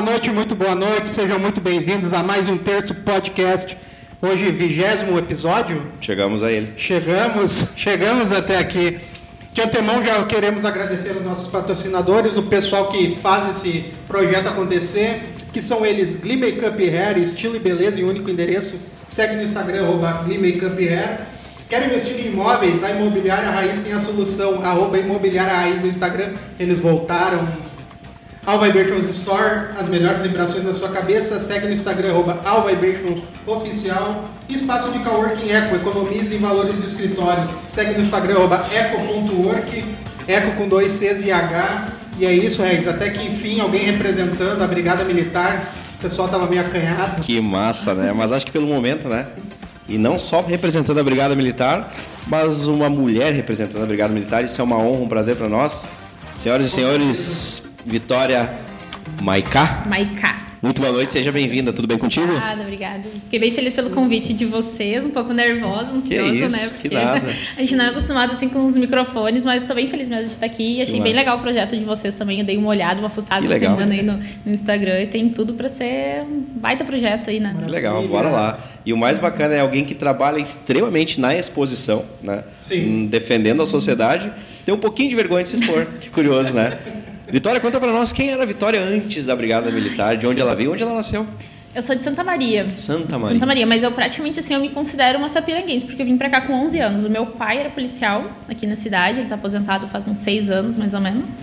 boa noite, muito boa noite. Sejam muito bem-vindos a mais um Terço Podcast. Hoje, vigésimo episódio. Chegamos a ele. Chegamos, chegamos até aqui. De antemão, já queremos agradecer os nossos patrocinadores, o pessoal que faz esse projeto acontecer, que são eles Glee Makeup Hair, estilo e beleza em único endereço. Segue no Instagram, arroba Glee Makeup Hair. Quer investir em imóveis? A Imobiliária Raiz tem a solução, arroba Imobiliária Raiz no Instagram. Eles voltaram. All Store, as melhores vibrações na sua cabeça. Segue no Instagram, arroba Oficial. Espaço de coworking Eco, economize em valores de escritório. Segue no Instagram, eco.work, eco com dois Cs e H. E é isso, Regis. Até que enfim, alguém representando a Brigada Militar. O pessoal tava meio acanhado. Que massa, né? Mas acho que pelo momento, né? E não só representando a Brigada Militar, mas uma mulher representando a Brigada Militar. Isso é uma honra, um prazer para nós. Senhoras e senhores, Vitória Maiká. Maiká. Muito boa noite, seja bem-vinda. Tudo bem contigo? Obrigada, obrigada. Fiquei bem feliz pelo convite de vocês, um pouco nervosa, ansiosa, que isso, né? Porque que nada. a gente não é acostumado assim com os microfones, mas estou bem feliz mesmo de estar aqui. E achei Que bem massa. legal o projeto de vocês também. Eu dei uma olhada, uma fuçada essa semana aí no, no Instagram e tem tudo para ser um baita projeto aí, né? Que legal, bora lá. E o mais bacana é alguém que trabalha extremamente na exposição, né? Sim. Hum, Defendendo a sociedade. Tem um pouquinho de vergonha de se expor. que curioso, né? Vitória, conta pra nós quem era a Vitória antes da Brigada Militar, de onde ela veio, onde ela nasceu. Eu sou de Santa Maria. Santa Maria. Santa Maria, mas eu praticamente assim, eu me considero uma sapiranguense, porque eu vim pra cá com 11 anos. O meu pai era policial aqui na cidade, ele tá aposentado faz uns 6 anos, mais ou menos.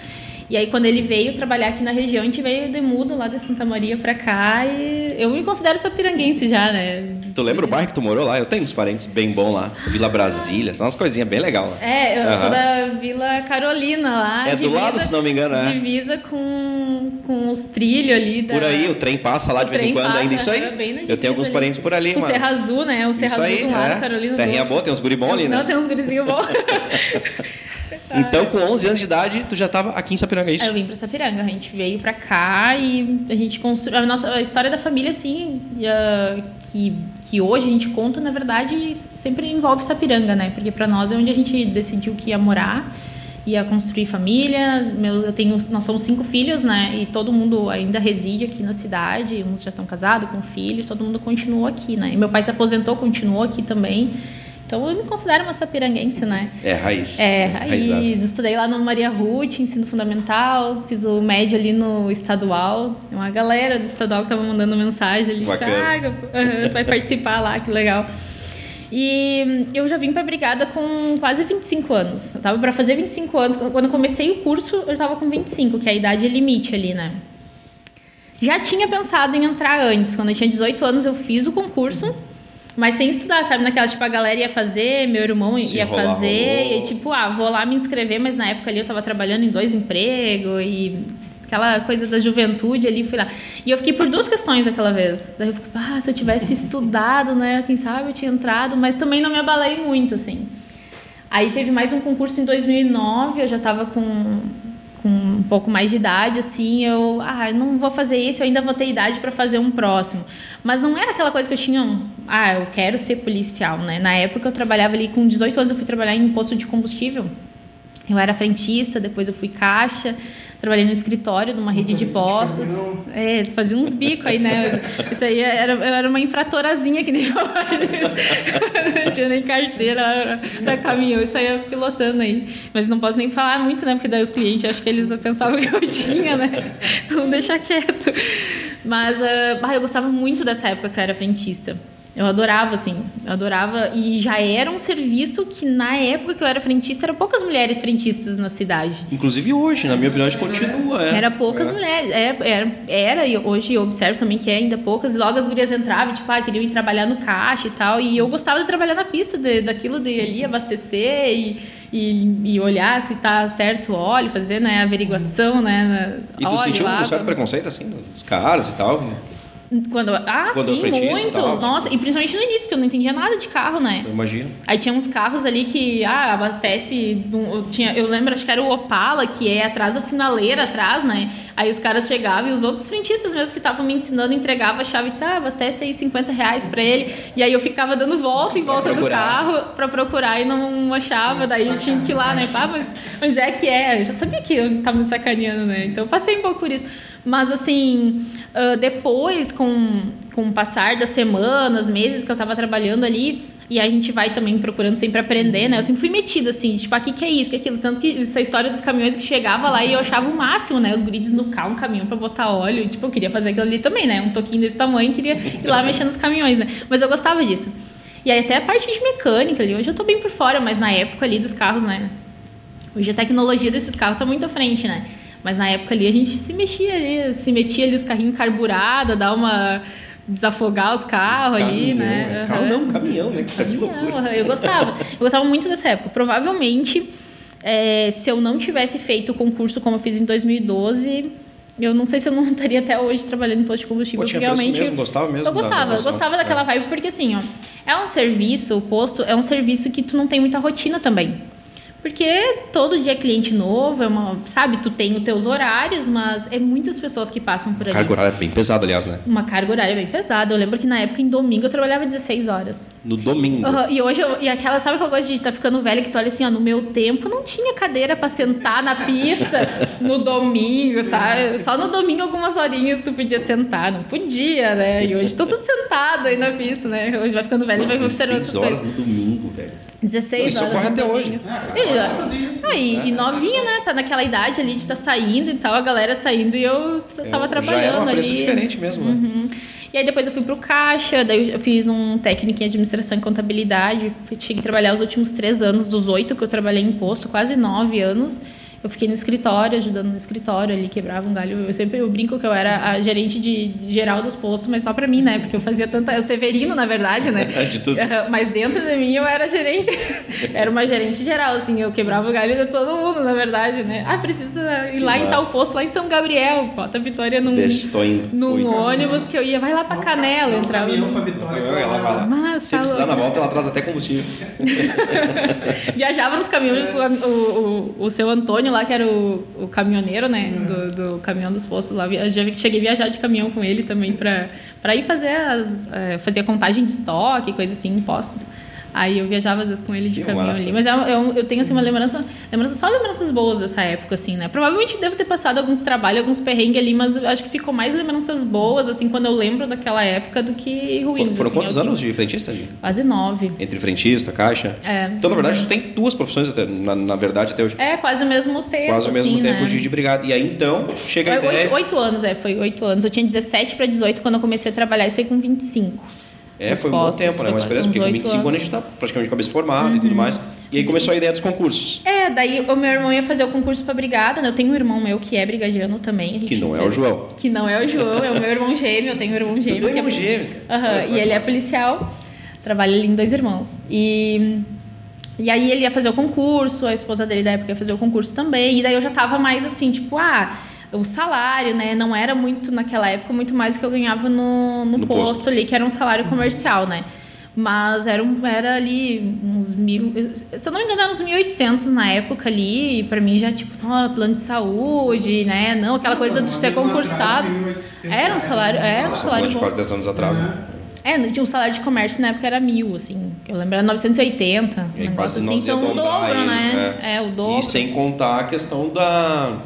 E aí, quando ele veio trabalhar aqui na região, a gente veio de muda lá de Santa Maria pra cá e eu me considero sapiranguense já, né? Tu lembra o bairro que tu morou lá? Eu tenho uns parentes bem bons lá. Vila Brasília, são umas coisinhas bem legais lá. É, eu Aham. sou da Vila Carolina lá. É do lado, se não me engano, é. Divisa com, com os trilhos ali. Da, Por aí, o trem passa lá de O vez em quando passa, ainda. Isso aí. é, Eu divisa tenho alguns ali. parentes por ali, O mano. Serra Azul, né? O Serra Isso Azul aí, de um lado, é. Carolina do Terrinha boa, tem uns guri bons ali, né? Não, tem uns gurizinhos bons. Então, com 11 anos de idade, tu já estava aqui em Sapiranga, é isso? Aí eu vim pra Sapiranga, a gente veio pra cá e a gente construiu. A nossa a história da família, assim, que, que hoje a gente conta, na verdade, sempre envolve Sapiranga, né? Porque pra nós é onde a gente decidiu que ia morar, ia construir família. Meu, eu tenho, nós somos cinco filhos, né? E todo mundo ainda reside aqui na cidade, uns já estão casados com filho, todo mundo continuou aqui, né? E meu pai se aposentou, continuou aqui também. Então eu me considero uma sapiranguense, né? É, raiz. É, Raizada. raiz. Estudei lá no Maria Ruth, ensino fundamental, fiz o médio ali no estadual. Tem Uma galera do estadual que tava mandando mensagem ali. disse. Ah, tu vai participar lá, que legal. E eu já vim pra brigada com quase 25 anos. Eu tava para fazer 25 anos. Quando eu comecei o curso, eu tava com 25, que é a idade limite ali, né? Já tinha pensado em entrar antes. Quando eu tinha 18 anos, eu fiz o concurso, mas sem estudar, sabe? Naquela, tipo, a galera ia fazer, meu irmão Se ia rolar, fazer, rolou. e tipo, ah, vou lá me inscrever, mas na época ali eu tava trabalhando em dois empregos e aquela coisa da juventude ali, fui lá. E eu fiquei por duas questões aquela vez. Daí eu fiquei, ah, se eu tivesse estudado, né? Quem sabe eu tinha entrado, mas também não me abalei muito, assim. Aí teve mais um concurso em 2009, eu já tava com, com um pouco mais de idade, assim, eu, ah, não vou fazer esse, eu ainda vou ter idade para fazer um próximo. Mas não era aquela coisa que eu tinha, ah, eu quero ser policial, né? Na época eu trabalhava ali, com 18 anos eu fui trabalhar em posto de combustível. Eu era frentista, depois eu fui caixa, trabalhei no escritório de uma rede de postos. É, fazia uns bicos aí, né? Isso aí era, eu era uma infratorazinha que nem pai. Não tinha nem carteira para caminhão, isso aí ia pilotando aí. Mas não posso nem falar muito, né? Porque daí os clientes acham que eles pensavam que eu tinha, né? Vamos deixar quieto. Mas bah, eu gostava muito dessa época que eu era frentista. Eu adorava, assim, eu adorava. E já era um serviço que, na época que eu era frentista, eram poucas mulheres frentistas na cidade. Inclusive hoje, na minha opinião, continua. É. Era poucas É. mulheres. É, era, era, e hoje eu observo também que é ainda poucas. E logo as gurias entravam, tipo, ah, queriam ir trabalhar no caixa e tal. E eu gostava de trabalhar na pista, de, daquilo de ali abastecer e, e, e olhar se tá certo o óleo, fazer né, a averiguação, né? E tu óleo, sentiu um certo preconceito, assim, dos caras e tal? Quando, ah, Quando sim, frentista e muito. tal, Nossa, e principalmente no início, porque eu não entendia nada de carro, né? Eu imagino. Aí tinha uns carros ali que, ah, abastece. do- tinha, eu lembro, acho que era o Opala, que é atrás da sinaleira, atrás, né? Aí os caras chegavam e os outros frentistas mesmo que estavam me ensinando entregavam a chave e disse, ah, abastece aí 50 reais pra ele. E aí eu ficava dando volta em volta do carro pra procurar e não achava. Daí eu tinha que ir lá, né? Pá, mas onde é que é? Eu já sabia que eu tava me sacaneando, né? Então eu passei um pouco por isso. Mas assim, uh, depois, com, com o passar das semanas, meses que eu tava trabalhando ali, e a gente vai também procurando sempre aprender, né? Eu sempre fui metida, assim, tipo, aqui que é isso, que é aquilo. Tanto que essa história dos caminhões que chegava lá e eu achava o máximo, né? Os guris no carro, um caminhão pra botar óleo. E, tipo, eu queria fazer aquilo ali também, né? Um toquinho desse tamanho, queria ir lá mexer nos caminhões, né? Mas eu gostava disso. E aí até a parte de mecânica ali, hoje eu tô bem por fora, mas na época ali dos carros, né? Hoje a tecnologia desses carros tá muito à frente, né? Mas na época ali a gente se mexia ali, se metia ali os carrinhos carburados, dar uma desafogar os carros Caminhão, ali, né? né? Carro não, caminhão, né? Que Caminhão, loucura. aham. Eu gostava. Eu gostava muito dessa época. Provavelmente, é, se eu não tivesse feito o concurso como eu fiz em 2012, eu não sei se eu não estaria até hoje trabalhando em posto de combustível. Pô, tinha realmente mesmo? Gostava mesmo Eu gostava, eu gostava daquela É. vibe, porque assim, ó, é um serviço, o posto é um serviço que tu não tem muita rotina também. Porque todo dia é cliente novo, é uma, sabe, tu tem os teus horários, mas é muitas pessoas que passam por ali. Carga horária é bem pesada, aliás, né? Uma carga horária bem pesada. Eu lembro que na época, em domingo, eu trabalhava 16 horas. No domingo. Aham, E hoje, eu, e aquela, sabe aquela coisa de estar ficando velha que tu olha assim, ó, no meu tempo não tinha cadeira pra sentar na pista no domingo, sabe? Só no domingo algumas horinhas tu podia sentar, não podia, né? E hoje tô tudo sentado aí na pista, né? Hoje vai ficando velho e vai observando 16 essas horas coisas. no domingo, velho. 16 Não, isso horas. ocorre no até hoje. E, ah, e, e novinha, né? Tá naquela idade ali de estar saindo e tal, a galera saindo e eu tra- tava É, trabalhando Já era uma ali. diferente mesmo, né? Uhum. E aí depois eu fui pro caixa, daí eu fiz um técnico em administração e contabilidade. Cheguei a trabalhar os últimos três anos, dos oito que eu trabalhei em posto, quase nove anos. Eu fiquei no escritório, ajudando no escritório ali, quebrava um galho. Eu sempre eu brinco que eu era a gerente de geral dos postos, mas só pra mim, né? Porque eu fazia tanta. Eu severino, na verdade, né? De tudo. Mas dentro de mim eu era gerente. era uma gerente geral, assim. Eu quebrava o galho de todo mundo, na verdade, né? Ah, precisa ir Que lá em tal massa. posto, lá em São Gabriel. Bota a Vitória num, Deixa, tô indo. num Fui. ônibus que eu ia. Vai lá pra Canela, um entrava. caminhão pra Vitória. Ela vai lá. Mas Se tá precisar na louco. volta, ela traz até combustível. Viajava nos caminhões com a- o, o, o seu Antônio lá, que era o, o caminhoneiro, né? Do, do caminhão dos postos lá. Eu já cheguei a viajar de caminhão com ele também pra ir fazer as. eh, fazer a contagem de estoque, coisa assim, em postos. Aí eu viajava às vezes com ele de Que caminhão massa. ali. Mas eu, eu, eu tenho assim uma lembrança, lembrança, só lembranças boas dessa época, assim, né? Provavelmente devo ter passado alguns trabalhos, alguns perrengues ali, mas eu acho que ficou mais lembranças boas, assim, quando eu lembro daquela época do que ruins. Foram, assim, quantos é o que- anos de frentista? Gi? Quase nove. Entre frentista, caixa? É. Então, na verdade, tu tem duas profissões, até, na, na verdade, até hoje. É, quase o mesmo tempo. Quase o mesmo assim, tempo né? de, de brigada. E aí, então, chega a Foi ideia... oito, oito anos, é, foi oito anos. Eu tinha 17 para 18 quando eu comecei a trabalhar e saí com 25. É, foi um bom tempo, né? Uma experiência, porque com oito 25 anos a gente tá praticamente cabeça formada e tudo mais. E aí começou a ideia dos concursos. É, daí o meu irmão ia fazer o concurso pra brigada, né? Eu tenho um irmão meu que é brigadiano também. Que não é o fez- João. Que não é o João, é o meu irmão gêmeo, eu tenho um irmão gêmeo. tem que é- irmão gêmeo, cara. Aham, Olha só e ele é policial, trabalha ali em dois irmãos. E, e aí ele ia fazer o concurso, a esposa dele da época ia fazer o concurso também. E daí eu já tava mais assim, tipo, ah, o salário, né? Não era muito naquela época, muito mais do que eu ganhava no, no, No posto, posto. ali, que era um salário comercial, né? Mas era, um- era ali uns mil. Se eu não me engano, era uns 1.800 na época ali. E pra mim já, tipo, ó, plano de saúde, né? Não, aquela coisa de ser concursado. Era um salário, era um salário de quase 10 anos atrás. né? É, não tinha um salário de comércio na época era mil, assim. Eu lembro, era 980. Um E aí negócio quase assim, então o dobro, ele, né? É, o dobro. E sem contar a questão da...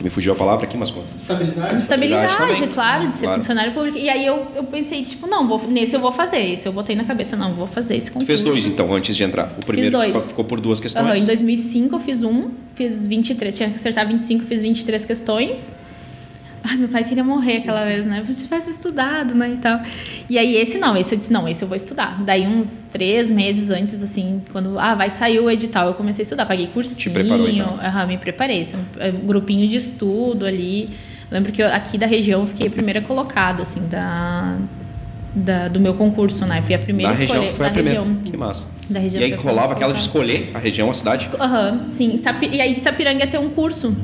Me fugiu a palavra aqui, mas conta. Estabilidade. Estabilidade, também. claro, de ser Claro. funcionário público. E aí eu, eu pensei, tipo, não, vou, nesse eu vou fazer. Esse eu botei na cabeça, não, vou fazer esse Tu concurso. fez dois, então, antes de entrar. O primeiro dois. ficou- ficou por duas questões. Aham, em 2005 eu fiz um, fiz 23, tinha que acertar 25, fiz 23 questões. Ai, meu pai queria morrer aquela vez, né? Se tivesse estudado, né, e tal. E aí esse não, esse eu disse, não, esse eu vou estudar. Daí uns três meses antes, assim, quando, ah, vai sair o edital, eu comecei a estudar. Paguei cursinho. Te preparou, então? Aham, me preparei. Assim, um grupinho de estudo ali. Lembro que eu, aqui da região eu fiquei a primeira colocada, assim, da... Da, do meu concurso, né? Fui a primeira Da a escolher. região, foi a da primeira. região. Que massa. Da região E aí a primeira rolava aquela de escolher a região, a cidade. Aham, sim. Sapi- E aí de Sapiranga ia ter um curso.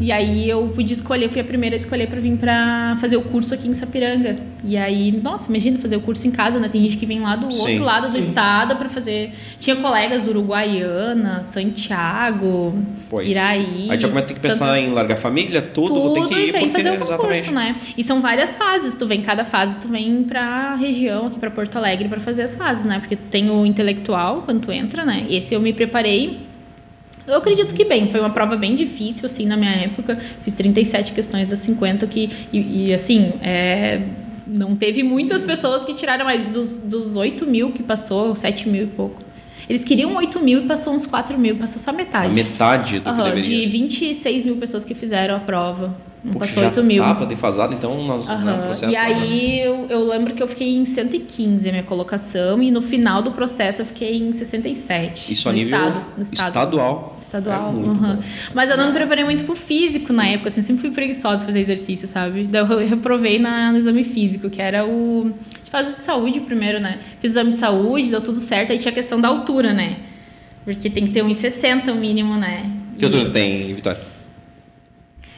E aí eu pude escolher, fui a primeira a escolher para vir para fazer o curso aqui em Sapiranga. E aí, nossa, imagina fazer o curso em casa, né? Tem gente que vem lá do Sim. outro lado do Sim. estado para fazer. Tinha colegas Uruguaiana, Santiago, Pois. Iraí. Aí já começa a ter que pensar Santa- em largar a família, tudo, vou ter que ir, porque fazer o concurso, exatamente. né? E são várias fases. Tu vem cada fase, tu vem pra região aqui pra Porto Alegre pra fazer as fases, né? Porque tem o intelectual quando tu entra, né? Esse eu me preparei Eu acredito que bem, foi uma prova bem difícil, assim, na minha época. Fiz 37 questões das 50, que, e, e assim, é, não teve muitas pessoas que tiraram mais. Dos, dos 8 mil que passou, 7 mil e pouco. Eles queriam 8 mil e passou uns 4 mil, passou só metade. A metade do que Aham, deveria. De 26 mil pessoas que fizeram a prova. Não passou já 8 mil. tava defasado, então nós né, Aham. o processo E aí eu, eu lembro que eu fiquei em 115 a minha colocação e no final do processo eu fiquei em 67. Isso a nível estado, no estado. estadual. Estadual. É bom. Mas eu não me preparei muito pro físico na época, assim, sempre fui preguiçosa fazer exercício, sabe? Daí eu reprovei na, no exame físico, que era o. Faz o de saúde primeiro, né? Fiz o exame de saúde, deu tudo certo, aí tinha a questão da altura, né? Porque tem que ter 1,60 o mínimo, né? Que altura você tem, Vitória?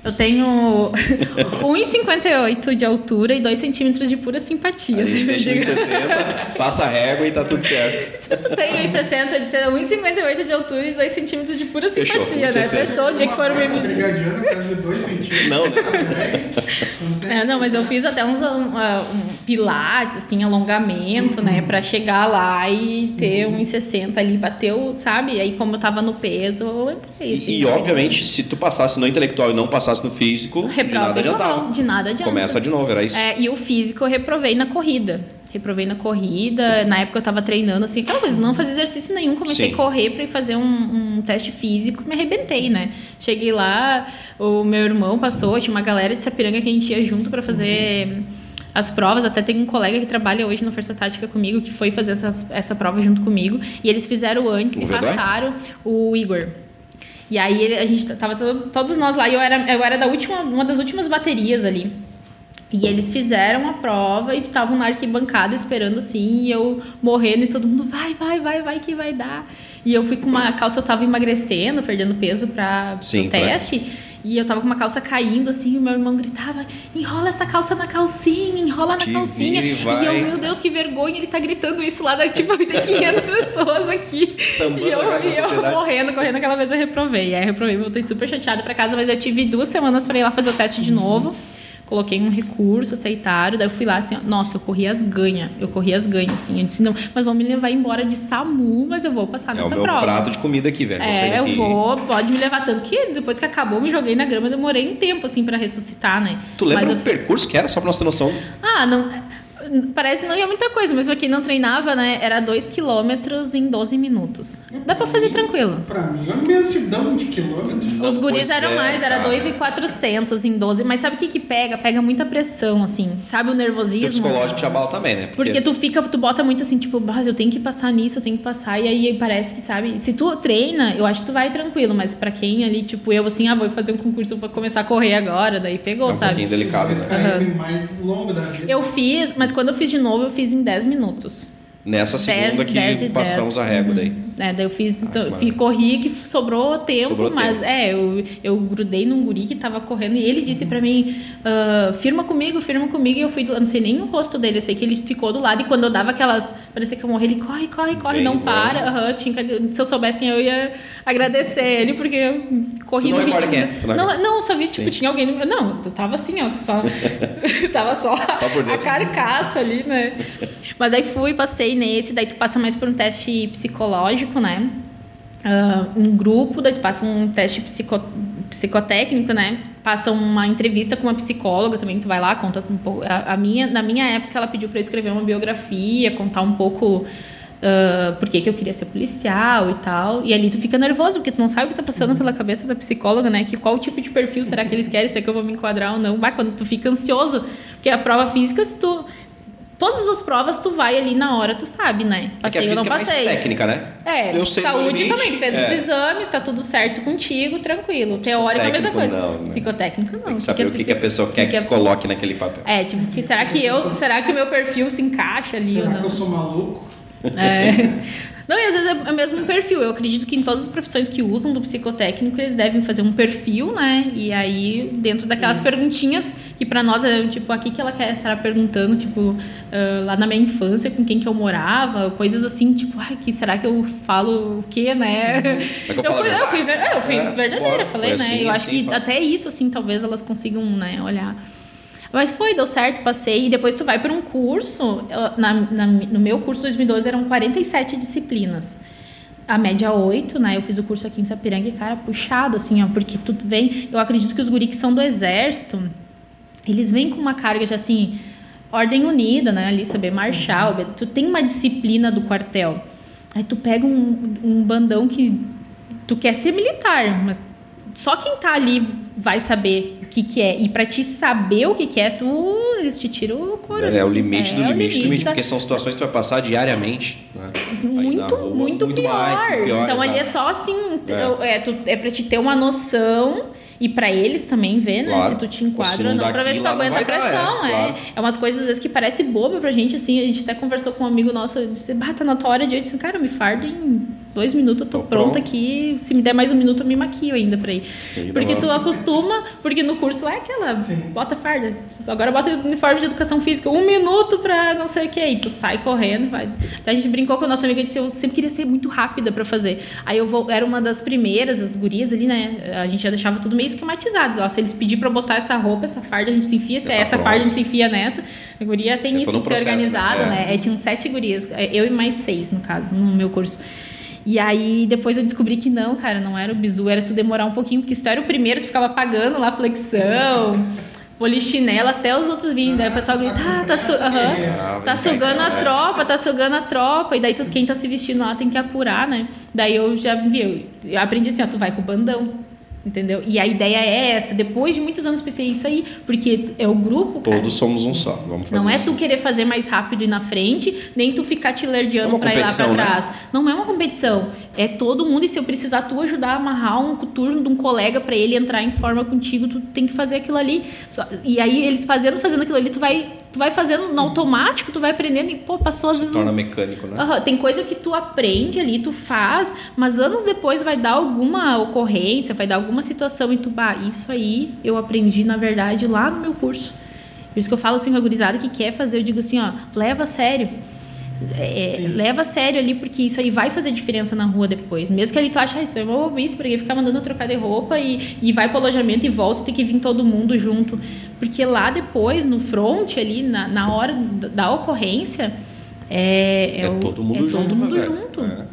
Eu tenho 1,58 de altura e 2 centímetros de pura simpatia. A gente deixa eu em digo. 60, passa a régua e tá tudo certo. Se tu tem 1,60 de ser 1,58 de altura e 2 centímetros de pura Fechou, simpatia, né? 1,60. Fechou o dia que for me medir. brigadiana, quase 2 centímetros. Não, né? É, não, mas eu fiz até uns um, uh, um pilates, assim, alongamento, né? Pra chegar lá e ter 1,60 ali, bateu, sabe? Aí como eu tava no peso, eu entrei, assim. E, e, obviamente, se tu passasse no intelectual e não passasse no físico, de nada adiantava. De nada adianta. Começa de novo, era isso. É, e o físico eu reprovei na corrida. Reprovei na corrida. Na época eu tava treinando, assim, aquela coisa, não fazia exercício nenhum. Comecei Sim. a correr pra ir fazer um, um teste físico me arrebentei, né? Cheguei lá, o meu irmão passou, tinha uma galera de Sapiranga que a gente ia junto pra fazer as provas. Até tem um colega que trabalha hoje na Força Tática comigo que foi fazer essas, essa prova junto comigo. E eles fizeram antes O e Vedói? passaram o Igor. E aí ele- a gente tava todo- todos nós lá e eu era, eu era da última, uma das últimas baterias ali. E eles fizeram a prova e estavam na arquibancada esperando assim, e eu morrendo e todo mundo vai, vai, vai, vai que vai dar. E eu fui com uma calça, eu tava emagrecendo, perdendo peso para o pra- teste. E eu tava com uma calça caindo assim, e o meu irmão gritava: "Enrola essa calça na calcinha, enrola na calcinha". e vai. eu, meu Deus, que vergonha, ele tá gritando isso lá da tipo, tem 500 pessoas aqui. Sambando e eu, e eu correndo, correndo, aquela vez eu reprovei. Aí eu reprovei, voltei super chateada pra casa, mas eu tive duas semanas pra ir lá fazer o teste de novo. Coloquei um recurso, aceitaram. Daí eu fui lá assim, nossa, eu corri as ganhas. Eu corri as ganhas, assim. Eu disse, não, mas vão me levar embora de SAMU, mas eu vou passar É nessa o meu prova. prato de comida aqui, velho. É, eu vou, pode me levar tanto que depois que acabou, me joguei na grama, demorei um tempo assim pra ressuscitar, né? Tu lembra mas o fiz- percurso que era, só pra nós ter noção? Ah, não. Parece que não ia muita coisa, mas pra quem não treinava, né? Era 2 quilômetros em 12 minutos. Dá pra fazer tranquilo. Pra mim, é uma imensidão de quilômetros. Os guris eram é, mais, era cara. 2,400 em 12. Mas sabe o que que pega? Pega muita pressão, assim. Sabe o E o nervosismo? psicológico te abala também, né? Porque tu fica, tu bota muito assim, tipo, "Bah, eu tenho que passar nisso, eu tenho que passar, e aí parece que, sabe, se tu treina, eu acho que tu vai tranquilo, mas pra quem ali, tipo, eu assim, ah, vou fazer um concurso, vou começar a correr agora, daí pegou, É um sabe? pouquinho delicado, Esse né? é mais longo da vida. Eu fiz, mas quando eu fiz de novo, eu fiz em 10 minutos. Nessa segunda 10, que 10 e passamos 10. a régua daí. É, daí eu fiz, então, mano. fui, corri que sobrou tempo, Sobrou mas tempo. é, eu, eu grudei num guri que tava correndo e ele disse pra mim, ah, firma comigo, firma comigo, e eu fui, eu não sei nem o rosto dele, eu sei que ele ficou do lado e quando eu dava aquelas, parecia que eu morri, ele corre, corre, corre, Vem, não para, aham, tinha se eu soubesse quem eu ia agradecer ele, porque eu corri Tu não no ritmo. quem é? Não Não, não, só vi, tipo, Sim. tinha alguém, no- não, eu tava assim, ó, que só, tava só, Só a carcaça ali, né? Mas aí fui, passei nesse, daí tu passa mais por um teste psicológico, né? Ah, um grupo, daí tu passa um teste psico, psicotécnico, né? Passa uma entrevista com uma psicóloga também, tu vai lá, conta um pouco. A, a minha, na minha época, ela pediu para eu escrever uma biografia, contar um pouco ah, por que, que eu queria ser policial e tal. E ali tu fica nervoso, porque tu não sabe o que tá passando pela cabeça da psicóloga, né? Que qual tipo de perfil será que eles querem? Será que eu vou me enquadrar ou não? Vai, quando tu fica ansioso. Porque a prova física, se tu. Todas as provas tu vai ali na hora, tu sabe, né? É que a Passei ou não é mais passei. técnica, né? É, Eu sei saúde limite, também, tu fez é. os exames, tá tudo certo contigo, tranquilo. Teórico é a mesma coisa. não, né? Psicotécnico não. Tem que saber o que, que a pessoa quer que, que tu coloque naquele papel. É, tipo, que será que eu, será que o meu perfil se encaixa ali ou Será não? que eu sou maluco? É. Não, e às vezes é o mesmo perfil. Eu acredito que em todas as profissões que usam do psicotécnico, eles devem fazer um perfil, né? E aí, dentro daquelas perguntinhas que pra nós é tipo, aqui que ela quer estar perguntando, tipo, ah, lá na minha infância, com quem que eu morava, coisas assim, tipo, ai, que será que eu falo o quê, né? Que eu Eu fui, eu fui, eu fui É, verdadeira, falei, né? assim, eu acho assim, que pá. até isso, assim, talvez elas consigam, né, olhar. Mas foi, deu certo, passei. E depois tu vai para um curso. Na, na- no meu curso 2012 eram 47 disciplinas. a média 8, né? Eu fiz o curso aqui em Sapiranga e, cara, puxado, assim, ó, porque tu vem. Eu acredito que os guri que são do exército, eles vêm com uma carga de assim, ordem unida, né? Ali, saber marchar, tu tem uma disciplina do quartel. Aí tu pega um, um bandão que tu quer ser militar, mas só quem tá ali vai saber o que, que é. E para te saber o que, que é, tu eles te tiram o coração. É, o limite é, do é limite do limite, da... porque são situações que tu vai passar diariamente. Né? Muito, rua, muito, muito, pior. Mais, pior. Então exato. ali é só assim, é, é, tu, é pra te ter uma noção e para eles também ver, né? Claro. Se tu te enquadra ou não, pra ver se tu aguenta a pressão. Dar, é, é. Claro. é umas coisas às vezes que parece boba pra gente, assim. A gente até conversou com um amigo nosso, disse, bah, tá na tua hora de. Eu disse, cara, me fardo em dois minutos, eu tô, tô pronta pronto. aqui. Se me der mais um minuto, eu me maquio ainda pra ir. porque tu acostuma, porque no curso lá é aquela, Sim. bota farda. Agora bota uniforme de educação física, um minuto pra não sei o que. Aí tu sai correndo, vai. Então a gente brincou com o nosso amigo e disse, eu sempre queria ser muito rápida pra fazer. Aí eu vou, era uma das primeiras, as gurias ali, né? A gente já deixava tudo meio esquematizado. Ó, se eles pedir pra botar essa roupa, essa farda, a gente se enfia. Se é essa farda, a gente se enfia nessa. A guria tem, isso, um ser organizado, né? né? É. tinham sete gurias. É, eu e mais seis, no caso, no meu curso. E aí depois eu descobri que não, cara, não era o bizu, era tu demorar um pouquinho, porque se tu era o primeiro, tu ficava pagando lá flexão, polichinela, até os outros vindo. Daí o pessoal grita, ah, tá, su uhum, tá sugando a tropa, tá sugando a tropa. E daí quem tá se vestindo lá tem que apurar, né? Daí eu já vi, eu aprendi assim, ó, tu vai com o bandão. Entendeu? E a ideia é essa. Depois de muitos anos pensei isso aí, porque é o grupo. Cara. Todos somos um só. Vamos fazer Não é assim. tu querer fazer mais rápido e na frente, nem tu ficar te lerdeando é para ir lá para trás. Né? Não é uma competição. É todo mundo. E se eu precisar tu ajudar a amarrar um turno de um colega para ele entrar em forma contigo, tu tem que fazer aquilo ali. E aí eles fazendo, fazendo aquilo ali, tu vai tu vai fazendo no automático, tu vai aprendendo e, pô, passou às Se vezes. torna mecânico, né? Uhum, tem coisa que tu aprende ali, tu faz, mas anos depois vai dar alguma ocorrência, vai dar alguma situação e tu, bah, isso aí eu aprendi, na verdade, lá no meu curso. Por isso que eu falo assim com a gurizada que quer fazer, eu digo assim, ó, leva a sério. É, leva a sério ali, porque isso aí vai fazer diferença na rua depois. Mesmo que ali tu ache, ah, isso é uma bobice, porque ficar mandando trocar de roupa e, e vai pro alojamento e volta e tem que vir todo mundo junto. Porque lá depois, no front ali, na, na hora da ocorrência, é, é, é o, todo mundo é junto. Todo mundo junto. É.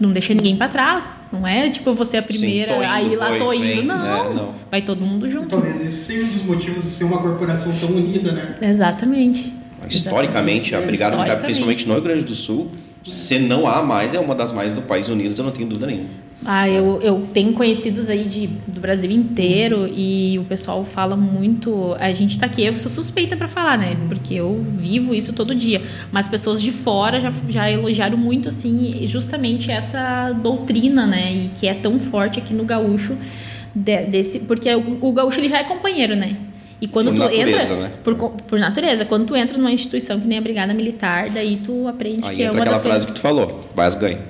Não deixa ninguém para trás. Não é tipo você a primeira, Sim, indo, aí lá tô indo. Vem, não. É, não. Vai todo mundo junto. Talvez isso seja um dos motivos de ser uma corporação tão unida, né? Exatamente. Historicamente, a Brigada Militar, principalmente no Rio Grande do Sul, se não há mais, é uma das mais do país unidas, eu não tenho dúvida nenhuma. Ah, eu, eu tenho conhecidos aí de, do Brasil inteiro e o pessoal fala muito. A gente tá aqui, eu sou suspeita para falar, né? Porque eu vivo isso todo dia. Mas pessoas de fora já, já elogiaram muito, assim, justamente essa doutrina, né? E que é tão forte aqui no gaúcho. De, desse, porque o, o gaúcho ele já é companheiro, né? E quando por tu natureza, entra. Né? Por, por natureza, quando tu entra numa instituição que nem a Brigada Militar, daí tu aprende aí que é uma aquela das frase coisas... que tu falou, vai as ganha.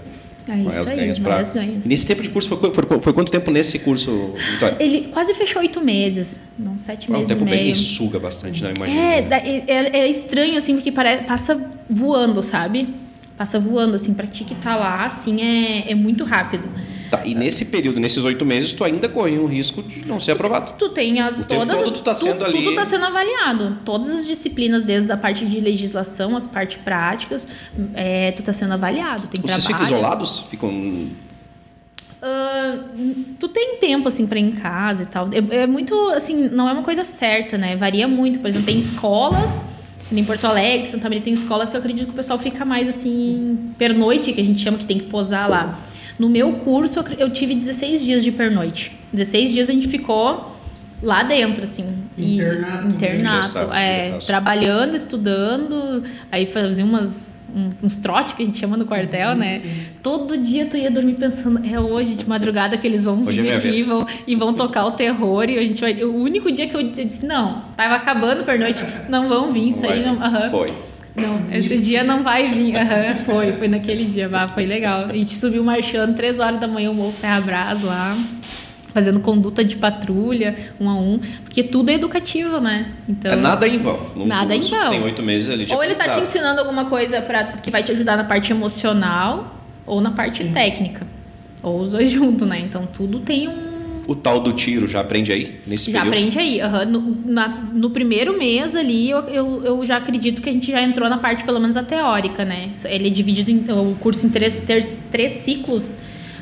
É isso aí, ganhas pra... ganhas. Nesse tempo de curso, foi, foi, foi, quanto tempo nesse curso, Vitória? Ele quase fechou oito meses, não sete ah, meses um tempo meio. bem suga bastante, né? Imagina. É, é, é, estranho, assim, porque parece, passa voando, sabe? Passa voando, assim, pra ti que tá lá, assim, é, é muito rápido. Tá, e nesse período, nesses oito meses, tu ainda corre um risco de não ser aprovado. Tu, tu tem as o todas. Todo tu tá sendo tu, ali. Tudo está sendo avaliado. Todas as disciplinas, desde a parte de legislação, as partes práticas, é, tu está sendo avaliado. Tem Vocês trabalho. ficam isolados? Ficam. Uh, tu tem tempo assim para ir em casa e tal. É, é, muito assim, não é uma coisa certa, né? Varia muito. Por exemplo, tem escolas em Porto Alegre, Santa Maria tem escolas que eu acredito que o pessoal fica mais assim pernoite, que a gente chama que tem que posar lá. No meu curso, eu tive 16 dias de pernoite. 16 dias a gente ficou lá dentro, assim. Internato. E, internato. É, trabalhando, estudando. Aí fazia umas, uns trotes que a gente chama no quartel, né? Todo dia tu ia dormir pensando, é hoje de madrugada que eles vão hoje vir é aqui vão, e vão tocar o terror. E a gente vai. O único dia que eu disse, não, tava acabando pernoite, não vão vir, isso aí não. Uhum. Foi. Não, esse dia não vai vir. Uhum, foi, foi naquele dia, bah, foi legal. A gente subiu marchando três horas da manhã, o Morro Ferrabras lá, fazendo conduta de patrulha, um a um, porque tudo é educativo, né? Então, é nada em vão. No nada em vão. Tem oito meses ali de Ou ele tá te ensinando alguma coisa pra, que vai te ajudar na parte emocional ou na parte Sim. técnica. Ou os dois juntos, né? Então tudo tem um O tal do tiro, já aprende aí, nesse Já período? aprende aí. aham. No, na- no primeiro mês ali, eu, eu, eu já acredito que a gente já entrou na parte, pelo menos, a teórica, né? Ele é dividido em, o curso em três, três, três ciclos.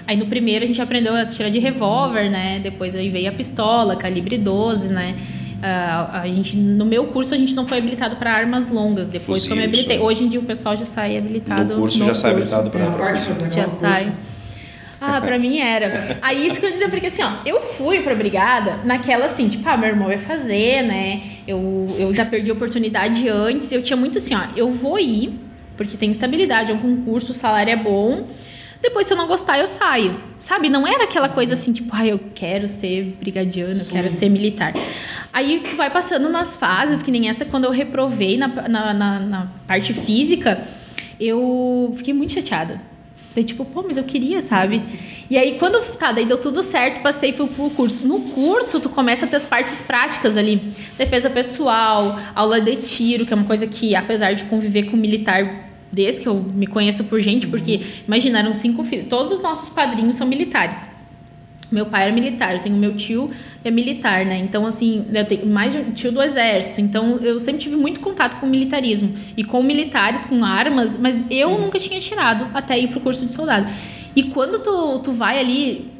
Aí no primeiro a gente aprendeu a tirar de revólver, né? Depois aí veio a pistola, calibre 12, né? Ah, a gente, no meu curso a gente não foi habilitado para armas longas. Depois que eu me Fuzil, habilitei. isso. Hoje em dia o pessoal já sai habilitado. No curso no já sai curso. habilitado É a para Já sai. Ah, pra mim era. Aí isso que eu dizia, porque assim, ó, eu fui pra brigada naquela assim, tipo, ah, meu irmão vai fazer, né? Eu, eu já perdi a oportunidade antes, eu tinha muito assim, ó, eu vou ir, porque tem estabilidade, é um concurso, o salário é bom. Depois, se eu não gostar, eu saio. Sabe? Não era aquela coisa assim, tipo, ah, eu quero ser brigadiano, eu quero ser militar. Aí tu vai passando nas fases, que nem essa, quando eu reprovei na, na, na, na parte física, eu fiquei muito chateada. Tipo, pô, mas eu queria, sabe? E aí, quando tá, daí deu tudo certo, passei e fui pro curso. No curso, tu começa a ter as partes práticas ali. Defesa pessoal, aula de tiro, que é uma coisa que, apesar de conviver com militar desde que eu me conheço por gente, porque, imagina, eram cinco filhos. Todos os nossos padrinhos são militares. Meu pai era militar, eu tenho meu tio é militar, né? Então, assim, eu tenho mais um tio do exército. Então, eu sempre tive muito contato com o militarismo e com militares, com armas, mas eu nunca tinha tirado até ir pro curso de soldado. E quando tu, tu vai ali.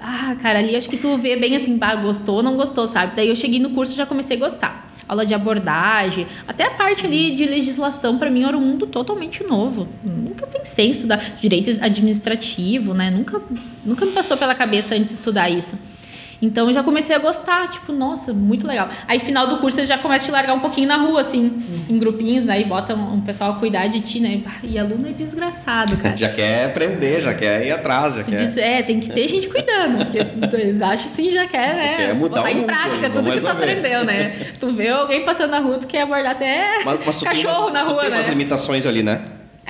Ah, cara, ali acho que tu vê bem assim, bah, gostou ou não gostou, sabe? Daí eu cheguei no curso e já comecei a gostar. Aula de abordagem, até a parte ali de legislação, para mim era um mundo totalmente novo. Nunca pensei em estudar direito administrativo, né? Nunca, nunca me passou pela cabeça antes de estudar isso. Então eu já comecei a gostar, tipo, nossa, muito legal. Aí final do curso eles já começam a te largar um pouquinho na rua, assim, em grupinhos, aí bota um, um pessoal a cuidar de ti, né? E aluno é desgraçado, cara. Já quer aprender, já quer ir atrás, já Tu quer. diz, é, tem que ter gente cuidando, porque eles acham assim, já quer, né? quer mudar botar em prática tudo que tu aprendeu, né? Tu vê alguém passando na rua, tu quer abordar até Mas, mas tu cachorro umas, na tu rua, tem né? umas limitações ali, né?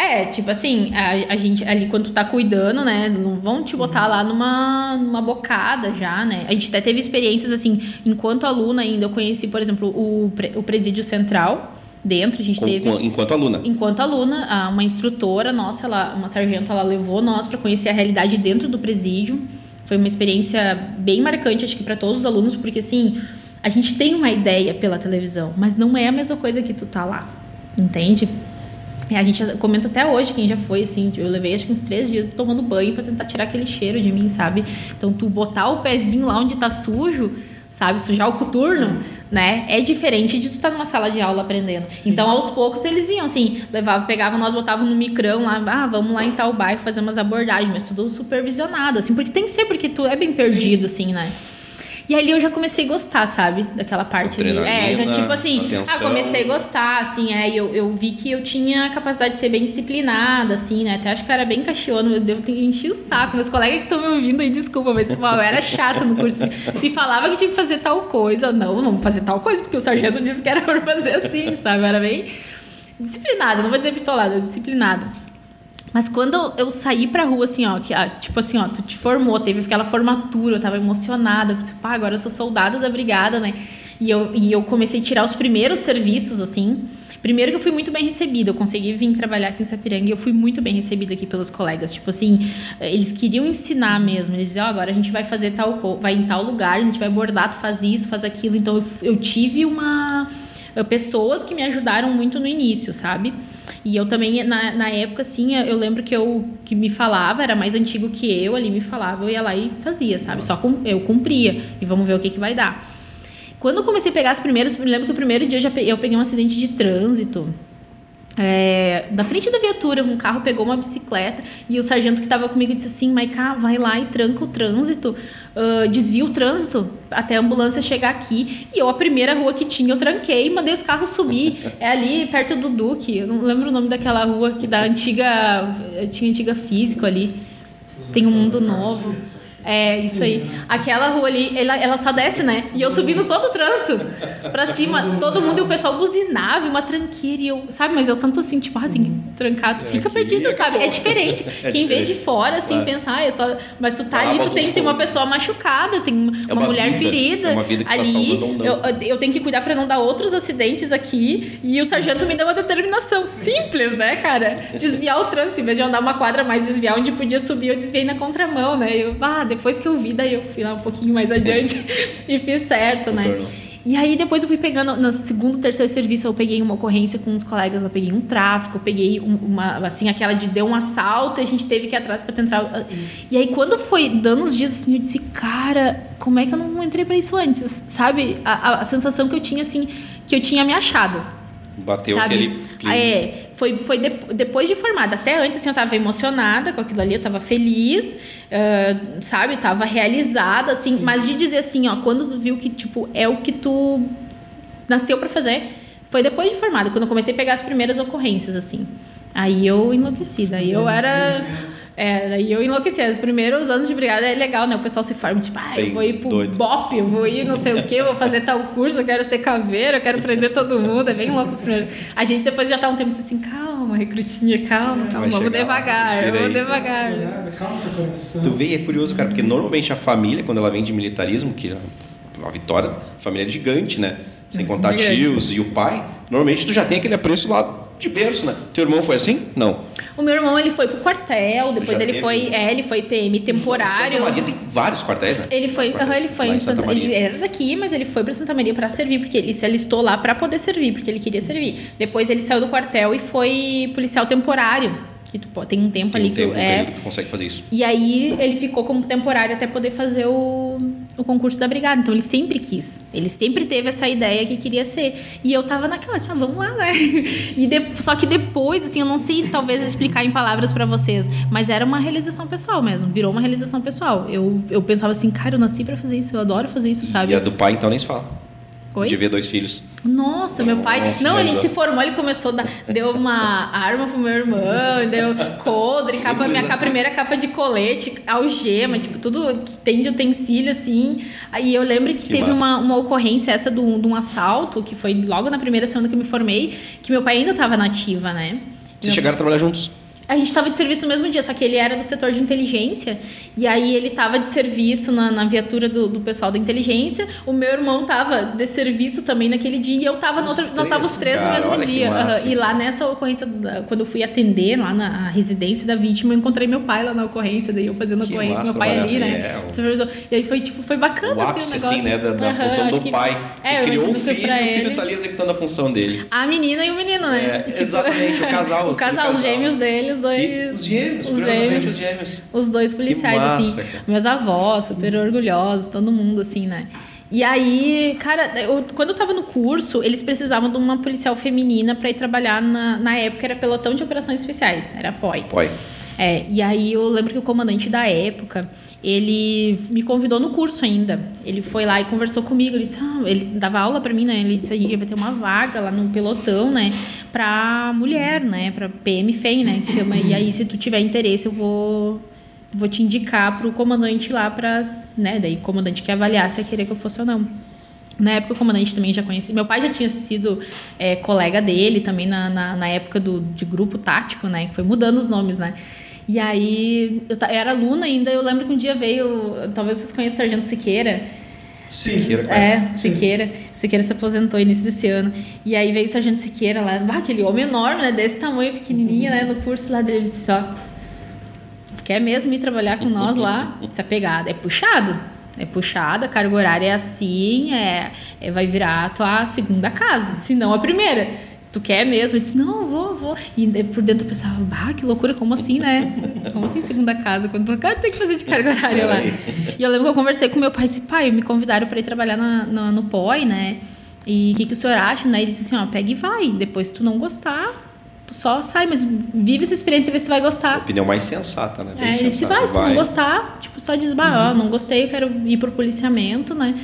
É, tipo assim, a, a gente ali quando tu tá cuidando, né? Não vão te botar lá numa, numa bocada já, né? A gente até teve experiências assim, enquanto aluna ainda, eu conheci, por exemplo, o, o presídio central dentro, a gente Com- teve. enquanto aluna. Enquanto aluna, uma instrutora nossa, ela, uma sargento, ela levou nós para conhecer a realidade dentro do presídio. Foi uma experiência bem marcante, acho que para todos os alunos, porque assim, a gente tem uma ideia pela televisão, mas não é a mesma coisa que tu tá lá, entende? E a gente comenta até hoje, quem já foi, assim, eu levei acho que uns três dias tomando banho para tentar tirar aquele cheiro de mim, sabe? Então, tu botar o pezinho lá onde tá sujo, sabe? Sujar o coturno, né? É diferente de tu estar numa sala de aula aprendendo. Então, aos poucos, eles iam, assim, levavam, pegavam, nós botavam no micrão lá, ah, vamos lá em tal bairro fazer umas abordagens, mas tudo supervisionado, assim, porque tem que ser, porque tu é bem perdido, assim, né? E ali eu já comecei a gostar, sabe? Daquela parte ali. É, já tipo assim, atenção. ah, comecei a gostar, assim, é, e eu, eu vi que eu tinha a capacidade de ser bem disciplinada, assim, né? Até acho que eu era bem caixona, eu devo ter enchido o saco. Meus colegas que estão me ouvindo aí, desculpa, mas uau, eu era chata no curso. Se falava que tinha que fazer tal coisa, não, vamos fazer tal coisa, porque o sargento disse que era pra fazer assim, sabe? Eu era bem disciplinada, não vou dizer bitolada, disciplinada. Mas quando eu saí pra rua, assim, ó, que, ah, tipo assim, ó, tu te formou, teve aquela formatura, eu tava emocionada, disse, pá, agora eu sou soldado da brigada, né? E eu, e eu comecei a tirar os primeiros serviços, assim. Primeiro que eu fui muito bem recebida, eu consegui vir trabalhar aqui em Sapiranga e eu fui muito bem recebida aqui pelos colegas. Tipo assim, eles queriam ensinar mesmo. Eles diziam, ó, agora a gente vai fazer tal vai em tal lugar, a gente vai bordar, tu faz isso, faz aquilo. Então eu, eu tive uma pessoas que me ajudaram muito no início, sabe? E eu também, na, na época, assim, eu lembro que eu que me falava, era mais antigo que eu, ali me falava, eu ia lá e fazia, sabe? Só com, eu cumpria. E vamos ver o que, que vai dar. Quando eu comecei a pegar as primeiras, eu lembro que o primeiro dia eu, já pe- eu peguei um acidente de trânsito. É, na frente da viatura, um carro pegou uma bicicleta e o sargento que estava comigo disse assim: Maiká, vai lá e tranca o trânsito, ah, desvia o trânsito até a ambulância chegar aqui. E eu, a primeira rua que tinha, eu tranquei e mandei os carros subir. É ali perto do Duque, eu não lembro o nome daquela rua que da antiga. Tinha antiga físico ali. Tem um mundo novo. É, isso aí. Aquela rua ali, ela, ela só desce, né? E eu subindo todo o trânsito pra cima, todo mundo e o pessoal buzinava, uma tranqueira, e eu, sabe? Mas eu tanto assim, tipo, ah, tem que trancar, tu fica aqui perdido, sabe? É diferente. É Quem vê de fora, assim, Claro. pensar, ah, é só. Mas tu tá lá, ali, tu tem que ter uma pessoa machucada, tem uma, É uma mulher vida, ferida. é uma vida que tá ali. não. Eu, eu tenho que cuidar pra não dar outros acidentes aqui. E o sargento me deu uma determinação simples, né, cara? Desviar o trânsito. Em vez de andar uma quadra mais desviar onde podia subir, eu desviei na contramão, né? Eu, ah, depois que eu vi, daí eu fui lá um pouquinho mais adiante e fiz certo, né? E aí depois eu fui pegando, no segundo, terceiro serviço, eu peguei uma ocorrência com uns colegas, eu peguei um tráfico, eu peguei um- uma, assim, aquela de deu um assalto e a gente teve que ir atrás pra tentar. E aí quando foi dando uns dias assim, eu disse, cara, como é que eu não entrei pra isso antes? Sabe? A, a- a sensação que eu tinha, assim, que eu tinha me achado. Bateu sabe? aquele É, foi, foi de- depois de formada. Até antes, assim, eu tava emocionada com aquilo ali, eu tava feliz, ah, sabe? Tava realizada, assim. Mas de dizer assim, ó, quando tu viu que, tipo, é o que tu nasceu pra fazer, foi depois de formada, quando eu comecei a pegar as primeiras ocorrências, assim. Aí eu enlouqueci, daí eu era... É, daí eu enlouqueci. Os primeiros anos de brigada é legal, né? O pessoal se forma, tipo, ah, eu vou ir pro doido. BOP, eu vou ir não sei o quê, eu vou fazer tal curso, eu quero ser caveira, eu quero prender todo mundo. É bem louco os primeiros. A gente depois já tá um tempo assim, calma, recrutinha, calma, calma, Vai vamos lá, devagar, vamos devagar. Tu vê é curioso, cara, porque normalmente a família, quando ela vem de militarismo, que a Vitória, a família é gigante, né? Sem É, contar grande. tios e o pai, normalmente tu já tem aquele apreço lá de berço, né? Teu irmão foi assim? Não. O meu irmão, ele foi pro quartel, depois ele teve? foi, é, ele foi PM temporário. Santa Maria tem vários quartéis, né? Ele foi, quartéis ele foi em Santa, Maria. ele era daqui, mas ele foi pra Santa Maria pra servir, porque ele se alistou lá pra poder servir, porque ele queria servir. Depois ele saiu do quartel e foi policial temporário. Que tu pode- tem um tempo Tem ali um que tempo, tu- é, que tu consegue fazer isso. E aí ele ficou como temporário até poder fazer o, o concurso da brigada. Então ele sempre quis. Ele sempre teve essa ideia que queria ser. E eu tava naquela, tipo, ah, vamos lá, né? E de- só que depois, assim, eu não sei talvez explicar em palavras pra vocês, mas era uma realização pessoal mesmo. Virou uma realização pessoal. Eu, eu pensava assim, cara, eu nasci pra fazer isso, eu adoro fazer isso, sabe? E a do pai, então, nem se fala. Oi? De ver dois filhos. Nossa, meu pai. Nossa, não, realizou. se formou, ele começou a dar. Deu uma arma pro meu irmão, deu coldre, capa, minha assim. primeira capa de colete, algema, tipo, tudo que tem de utensílio, assim. Aí eu lembro que, Que teve massa. uma, uma ocorrência essa de um, de um assalto, que foi logo na primeira semana que eu me formei, que meu pai ainda tava nativa, né? Vocês Meu- chegaram a trabalhar juntos? A gente estava de serviço no mesmo dia, só que ele era do setor de inteligência. E aí ele estava de serviço na, na viatura do, do pessoal da inteligência. O meu irmão estava de serviço também naquele dia. E eu estava nós estávamos três, três no cara, mesmo dia. Aham. E lá nessa ocorrência, quando eu fui atender lá na residência da vítima, eu encontrei meu pai lá na ocorrência. Daí eu fazendo a Que ocorrência, massa meu pai ali, trabalhar né? assim, é. E aí foi tipo, foi bacana O ápice, assim, o negócio. assim, né? Da, da Aham, função do que- pai. É, criou um filho e o filho tá ali executando a função dele. A menina e o menino, né? É, exatamente, o casal, o casal, os gêmeos deles, dois. Que- os gêmeos, os gêmeos. os gêmeos. Os dois policiais, massa, assim. cara. Meus avós, super orgulhosos, todo mundo, assim, né? E aí, cara, eu- quando eu tava no curso, eles precisavam de uma policial feminina pra ir trabalhar na, na época, era pelotão de operações especiais, era POI. Pai. É, e aí eu lembro que o comandante da época, ele me convidou no curso ainda. Ele foi lá e conversou comigo. Ele disse, ah, ele dava aula pra mim, né? Ele disse, aí vai ter uma vaga lá no pelotão, né? Pra mulher, né? Pra PM FEM, né? Que chama. E aí, se tu tiver interesse, eu vou vou te indicar pro comandante lá para, né? Daí o comandante que avaliar se ia querer que eu fosse ou não. Na época o comandante também já conhecia. Meu pai já tinha sido é, colega dele também na, na, na época do, de grupo tático, né? Que foi mudando os nomes, né? E aí, eu, eu era aluna ainda, eu lembro que um dia veio, talvez vocês conheçam o Sargento Siqueira. Siqueira. É, Siqueira. Siqueira se aposentou início desse ano. E aí veio o Sargento Siqueira lá, bah, aquele homem enorme, né? Desse tamanho, pequenininho, né? No curso lá dele, ele disse, ó, quer mesmo ir trabalhar com nós lá? Isso é pegada, é puxado. É puxada, a carga horária é assim, é, é- vai virar a tua segunda casa, se não a primeira. Se tu quer mesmo, eu disse, não, vou, vou. E por dentro eu pensava, bah, que loucura, como assim, né? Como assim segunda casa? Quando tu cara tem que fazer de carga horária lá. E eu lembro que eu conversei com meu pai e disse, pai, me convidaram para ir trabalhar na, na- no POI, né? E o que, que o senhor acha? Né? Ele disse assim, ó, pega e vai. Depois se tu não gostar, tu só sai, mas vive essa experiência e vê se tu vai gostar. Opinião mais sensata, né? Bem É, ele sensata. vai, se não gostar, tipo, só diz, bah, ó, não gostei, eu quero ir pro policiamento, né?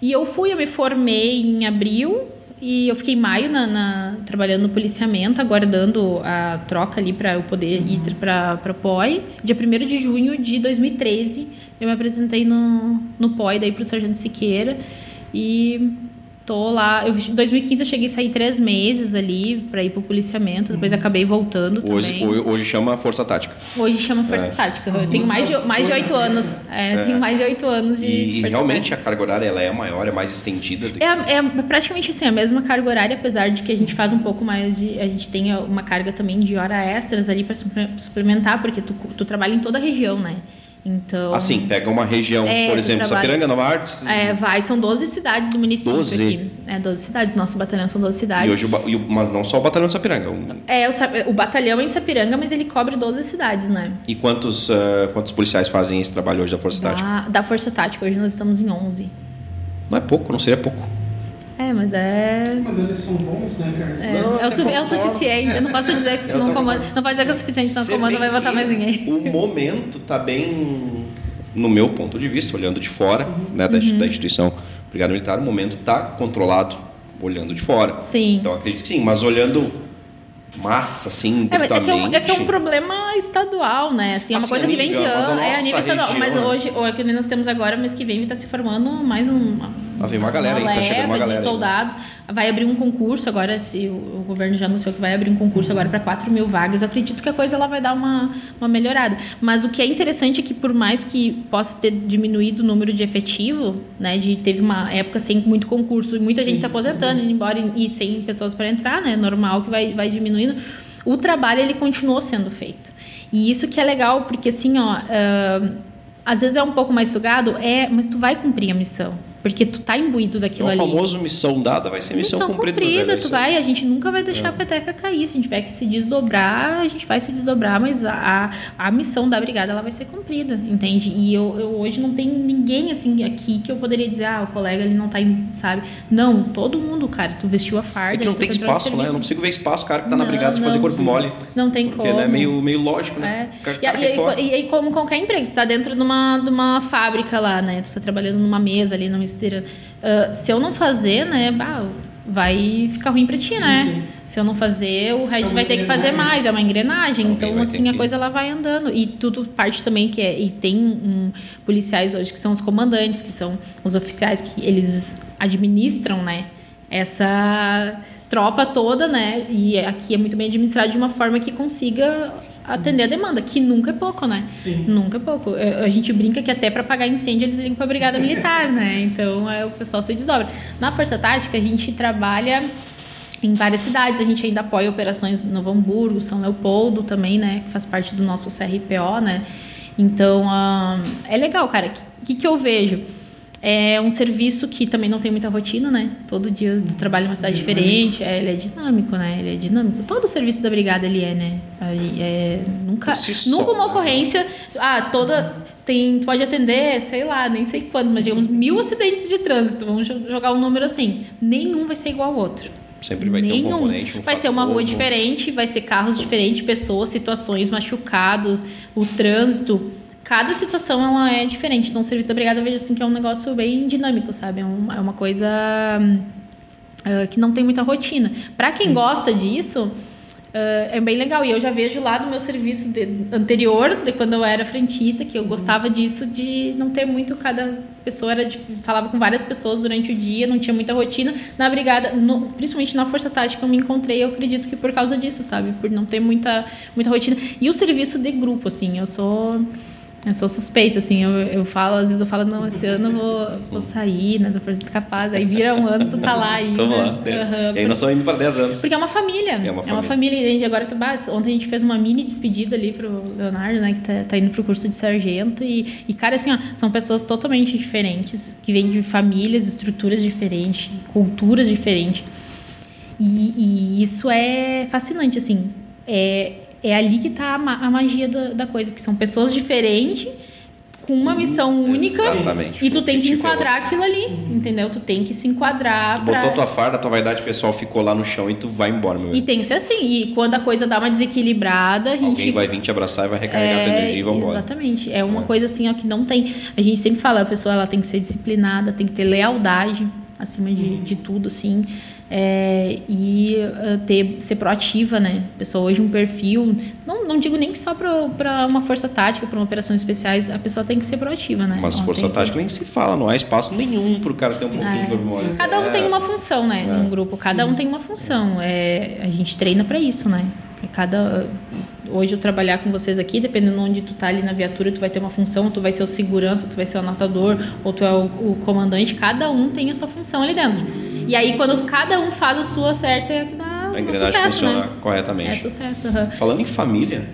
E eu fui, eu me formei em abril e eu fiquei em maio na, na- trabalhando no policiamento, aguardando a troca ali para eu poder ir para para POI. Dia 1 de junho de 2013, eu me apresentei no, no POI, daí pro Sargento Siqueira e tô lá. Eu, em 2015 eu cheguei a sair três meses ali para ir pro policiamento, depois acabei voltando Hoje, também. hoje, chama Força Tática. Hoje chama Força Tática. Eu tenho mais de, mais de oito anos. É, eu tenho mais de oito anos de. E, e realmente a carga horária ela é maior, é mais estendida. Que... É, é praticamente assim, a mesma carga horária, apesar de que a gente faz um pouco mais de. A gente tem uma carga também de hora extras ali para suplementar, porque tu, tu trabalha em toda a região, né? Então. Assim, pega uma região, É, por exemplo, trabalho. Sapiranga, Nova Artes. É, vai, são 12 cidades do município 12? aqui. É, 12 cidades. Nosso batalhão são 12 E cidades. hoje, o e o- mas não só o batalhão de Sapiranga. um- É, o, o batalhão é em Sapiranga, mas ele cobre 12 cidades, né? E quantos, ah, quantos policiais fazem esse trabalho hoje da Força Tática? Da, da Força Tática, hoje nós estamos em 11. Não é pouco, não seria pouco. É, mas é. Mas eles são bons, né, Carlos? É, Não, é o, su- é o suficiente. Eu não posso dizer que se Eu não comanda. Não pode dizer que é o suficiente, se não comanda, vai botar mais ninguém. O momento tá bem, no meu ponto de vista, olhando de fora, né, da, Uhum. da instituição Brigada Militar, o momento tá controlado olhando de fora. Sim. Então acredito que sim, mas olhando massa, assim, É, é, que é, um, é que é um problema estadual, né? Assim, é uma Assim, coisa que vem de nível- mas a anos. É a nível estadual. região, Mas né? hoje, o que nós temos agora, mês que vem, estar se formando mais um. Ah, vem uma galera aí, tá chegando uma galera de aí. soldados. Vai abrir um concurso agora, se o, o governo já anunciou que vai abrir um concurso agora para 4 mil vagas. Eu acredito que a coisa ela vai dar uma, uma melhorada. Mas o que é interessante é que, por mais que possa ter diminuído o número de efetivo, né? De, teve uma época sem muito concurso e muita gente se aposentando, indo embora e, e sem pessoas para entrar, né? Normal que vai, vai diminuindo. O trabalho ele continuou sendo feito. E isso que é legal, porque assim, ó. ah, às vezes é um pouco mais sugado, é, mas tu vai cumprir a missão. Porque tu tá imbuído É daquilo o ali. famoso missão dada vai ser missão, cumprida. né? tu vai, a gente nunca vai deixar a peteca cair. Se a gente tiver que se desdobrar, a gente vai se desdobrar, mas a, a, missão da brigada ela vai ser cumprida, entende? E eu, eu hoje não tem ninguém assim aqui que eu poderia dizer, ah, o colega ele não tá, sabe? Não, todo mundo, cara, tu vestiu a farda. É que não tem espaço, né? Eu não consigo ver espaço, o cara que tá na Não, brigada de fazer não. corpo mole. Não tem Porque como. né, é meio, meio lógico, É. né? O cara- E, cara e cai aí, fora. e aí, como qualquer emprego, tu tá dentro de uma, de uma fábrica lá, né? Tu tá trabalhando numa mesa ali, numa esteira. Ah, se eu não fazer, né, bah, vai ficar ruim pra ti, né? Se eu não fazer, o resto uma vai ter que fazer mais, é uma engrenagem. Alguém então, assim, a que- coisa ela vai andando. E tudo parte também que é. E tem um, policiais hoje que são os comandantes, que são os oficiais que eles administram, né? Essa tropa toda, né? E aqui é muito bem administrado de uma forma que consiga atender a demanda, que nunca é pouco, né? Sim. Nunca é pouco. É, A gente brinca que até para pagar incêndio eles ligam para a brigada militar, né? Então é, o pessoal se desdobra. Na Força Tática a gente trabalha em várias cidades. A gente ainda apoia operações em Novo Hamburgo, São Leopoldo também, né? Que faz parte do nosso CRPO, né? Então ah, é legal, cara. O que, que eu vejo? É um serviço que também não tem muita rotina, né? Todo dia tu trabalha em uma cidade diferente, é, ele é dinâmico, né? Ele é dinâmico. Todo o serviço da brigada ele é, né? É, nunca, só, nunca uma né? ocorrência. Ah, toda tem tu pode atender, sei lá, nem sei quantos, mas digamos mil acidentes de trânsito. Vamos jo- jogar um número assim. Nenhum vai ser igual ao outro. Sempre vai ter um Nenhum. componente, um vai ser uma rua um- diferente, vai ser carros diferentes, pessoas, situações, machucados, o trânsito. Cada situação ela é diferente. Então, o serviço da brigada eu vejo assim que é um negócio bem dinâmico, sabe? É, um- é uma coisa ah, que não tem muita rotina. Para quem gosta disso, ah, é bem legal. E eu já vejo lá do meu serviço de- anterior, de quando eu era frentista, que eu gostava disso de não ter muito cada pessoa era de- falava com várias pessoas durante o dia, não tinha muita rotina. Na brigada, no- principalmente na força tática, eu me encontrei, eu acredito que por causa disso, sabe? Por não ter muita muita rotina. E o serviço de grupo, assim, eu sou eu sou suspeita, assim, eu, eu falo, às vezes eu falo, não, esse ano eu vou, vou sair, né, do Força Capaz, aí vira um ano, tu tá lá ainda. Tamo lá. Aham, e aí porque- nós estamos indo para 10 anos. porque é uma família. É uma É uma família. E a gente agora tá, ontem a gente fez uma mini despedida ali pro Leonardo, né? Que tá, tá indo pro curso de sargento. E, e, cara, assim, ó, são pessoas totalmente diferentes, que vêm de famílias, estruturas diferentes, culturas diferentes. E, e isso é fascinante, assim. É, é ali que tá a, ma- a magia da, da coisa, que são pessoas diferentes, com uma missão única. Exatamente. E tu tem que é enquadrar outro. aquilo ali, entendeu? Tu tem que se enquadrar Tu pra... botou tua farda, tua vaidade pessoal ficou lá no chão e tu vai embora, meu E tem que ser assim. E quando a coisa dá uma desequilibrada, a gente. Alguém vai vir te abraçar e vai recarregar tua energia e vai embora. Exatamente. É uma É. coisa assim ó, que não tem. A gente sempre fala, a pessoa ela tem que ser disciplinada, tem que ter lealdade acima de, de tudo, assim. É, e uh, ter, ser proativa, né? A pessoa hoje um perfil. Não, não digo nem que só para uma força tática, para uma operações especiais, a pessoa tem que ser proativa, né? Mas Ela força tem que- tática nem se fala, não há espaço nenhum pro cara ter um pouquinho É. de mole. Cada um É. tem uma função, né? Num grupo, cada um tem uma função. É, a gente treina para isso, né? Pra Cada hoje eu trabalhar com vocês aqui, dependendo onde tu tá ali na viatura, tu vai ter uma função, tu vai ser o segurança, tu vai ser o anotador, ou tu é o, o comandante, cada um tem a sua função ali dentro. E aí quando cada um faz a sua certa é que dá A engrenagem sucesso, funciona né? corretamente. É sucesso, aham. Falando em família,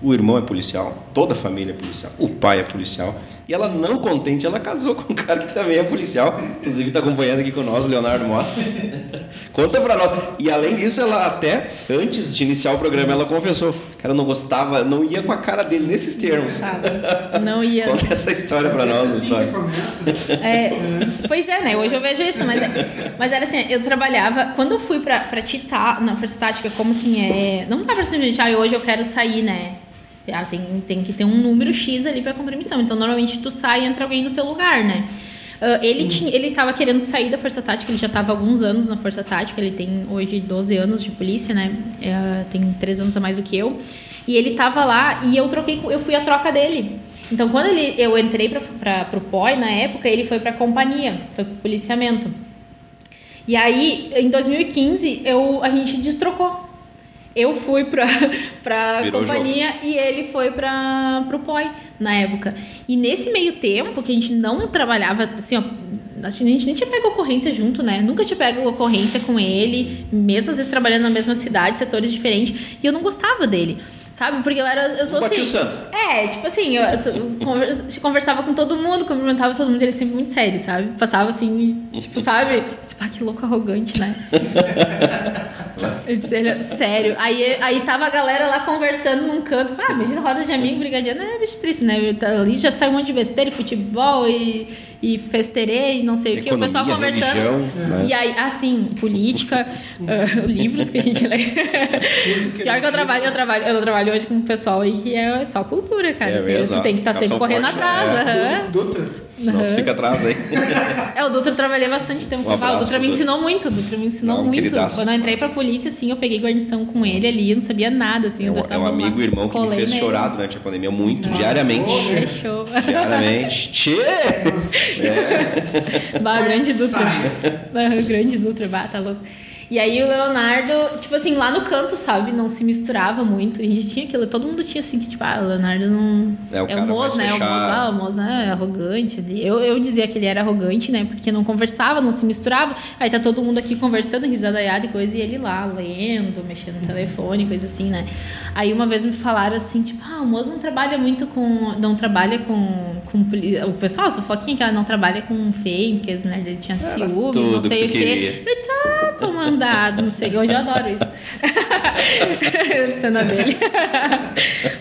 o irmão é policial, toda a família é policial, o pai é policial. E ela não contente, ela casou com um cara que também é policial, inclusive está acompanhando aqui com nós, Leonardo Mostra. Conta para nós. E além disso, ela até antes de iniciar o programa, ela confessou que ela não gostava, não ia com a cara dele nesses termos. Não ia. Conta essa história para nós, assim Vitória. É, pois é, né? Hoje eu vejo isso, mas, mas era assim, eu trabalhava. Quando eu fui pra, pra Tita, na Força Tática, como assim, é. Não dá pra simplesmente, ah, hoje eu quero sair, né? Ah, tem, tem que ter um número X ali pra cumprir missão. Então, normalmente tu sai e entra alguém no teu lugar, né? Uh, ele, tinha, ele tava querendo sair da Força Tática, ele já tava há alguns anos na Força Tática, ele tem hoje 12 anos de polícia, né? É, tem 3 anos a mais do que eu. E ele tava lá e eu troquei, eu fui a troca dele. Então, quando ele, eu entrei para o POI na época, ele foi para a companhia, foi para o policiamento. E aí, em 2015, eu, a gente destrocou. Eu fui para a companhia jogo. e ele foi para o POI na época. E nesse meio tempo, que a gente não trabalhava, assim, ó, a gente nem tinha pego ocorrência junto, né? Nunca tinha pego ocorrência com ele, mesmo às vezes trabalhando na mesma cidade, setores diferentes, e eu não gostava dele. Sabe? Porque eu era. Eu sou Bati assim. o santo. É, tipo assim, eu, eu conversava com todo mundo, cumprimentava todo mundo, ele sempre muito sério, sabe? Passava assim, tipo, sabe? Disse, pá, que louco arrogante, né? eu disse, ele, sério. Aí, aí tava a galera lá conversando num canto. Ah, imagina roda de amigo, brigadiano. É bicho triste, né? Ali já saiu um monte de besteira, futebol e, e festerei, não sei Economia, o que. O pessoal conversando. Religião, né? E aí, assim, política, uh, livros que a gente lê. Pior que eu trabalho, eu trabalho, eu trabalho hoje com o pessoal aí que é só cultura, cara. É tu tem que estar tá sempre correndo forte, atrás. né? aham. Dutra. Senão tu Uhum. fica atrás aí. É, o Dutra eu trabalhei bastante tempo Um com o abraço O Dutra pro me Dutra. ensinou muito, o Dutra me ensinou Não, muito. queridaço. Quando eu entrei pra polícia, assim, eu peguei guarnição com ele ali, eu não sabia nada, assim. É o um, Dutra é um lá, amigo, irmão que me fez nele. chorar durante a pandemia muito, Nossa. diariamente. É show. Diariamente. Tchê! Bah, grande Dutra. sai. Ah, grande Dutra, bah, tá louco. E aí o Leonardo, tipo assim, lá no canto, sabe, não se misturava muito. A gente tinha aquilo, todo mundo tinha assim, que tipo, ah, o Leonardo não. É o cara Moço, mais né? O Moço, ah, o Moço é arrogante ali. Eu, eu dizia que ele era arrogante, né? Porque não conversava, não se misturava. Aí tá todo mundo aqui conversando, risadaiada e coisa, e ele lá, lendo, mexendo no telefone, coisa assim, né? Aí uma vez me falaram assim, tipo, ah, o Moço não trabalha muito com. Não trabalha com. com o pessoal, a fofoquinha que ela não trabalha com fame, porque as mulheres dele tinham ciúmes, não sei que o quê. queria. Eu disse, ah, tô mandado, não sei. Hoje eu adoro isso. Cena dele.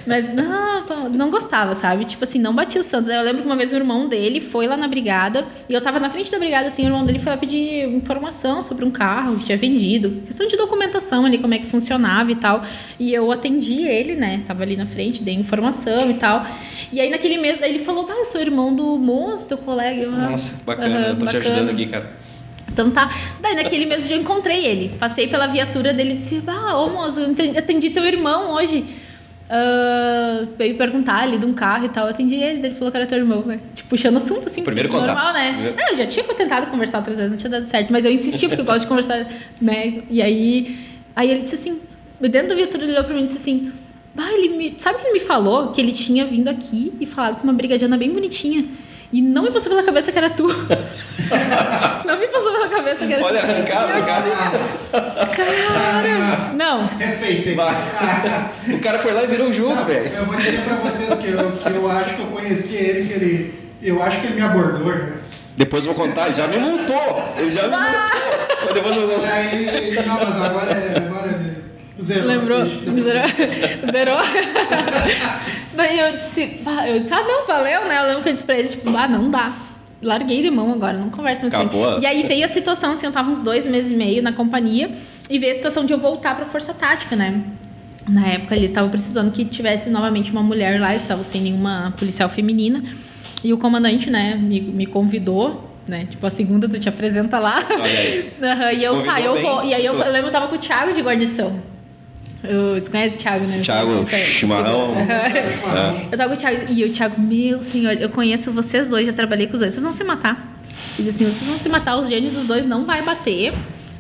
Mas não, não gostava, sabe? Tipo assim, não batia o santo. Eu lembro que uma vez o irmão dele foi lá na brigada e eu tava na frente da brigada, assim, o irmão dele foi lá pedir informação sobre um carro que tinha vendido. Questão de documentação ali, como é que funcionava e tal. E eu atendi ele, né? Tava ali na frente, dei informação e tal. E aí naquele mês, daí ele falou, ah, eu sou irmão do moço, teu colega. Eu, ah, Nossa, bacana. eu tô te bacana. ajudando aqui, cara. Então tá. Daí naquele mesmo dia eu encontrei ele. Passei pela viatura dele e disse: Ah, ô moço, eu atendi- teu irmão hoje. Ah, veio perguntar ali de um carro e tal. Eu atendi ele, ele falou que era teu irmão, né? Tipo, puxando assunto assim. Primeiro porque contato. Normal, né? Não, eu já tinha tentado conversar outras vezes, não tinha dado certo. Mas eu insisti porque eu gosto de conversar, né? E aí, aí ele disse assim: dentro da viatura ele olhou pra mim e disse assim. Bah, ele me... Sabe que ele me falou que ele tinha vindo aqui e falado com uma brigadiana bem bonitinha. E não me passou pela cabeça que era tu. não me passou pela cabeça que era Olha, tu. eu cara. Cara! Não. Respeitei. O cara foi lá e virou o jogo, velho. Eu vou dizer pra vocês que eu, que eu acho que eu conheci ele, que ele. Eu acho que ele me abordou, né? Depois eu vou contar, ele já me multou. Ele já me multou. Mas depois eu vou E aí, não, mas agora é. Agora é zerou. Lembrou? Zerou? Zerou? Daí eu disse, eu disse, ah, não, valeu, né? Eu lembro que eu disse pra ele, tipo, ah, não dá. Larguei de mão agora, não conversa mais Acabou. comigo. E aí veio a situação, assim, eu tava uns dois meses e meio na companhia e veio a situação de eu voltar pra Força Tática, né? Na época eles estavam precisando que tivesse novamente uma mulher lá, eles estavam sem nenhuma policial feminina. E o comandante, né, me, me convidou, né? Tipo, a segunda tu te apresenta lá. Olha aí. Aham, e eu, tá, eu bem. vou. E aí eu, eu lembro que eu tava com o Thiago de guarnição. Você conhece o Thiago, né? Thiago Chimarrão. É. Eu tava com o Thiago. E o Thiago, meu senhor, eu conheço vocês dois, já trabalhei com os dois. Vocês vão se matar. Ele disse assim: vocês vão se matar, os gênios dos dois não vai bater.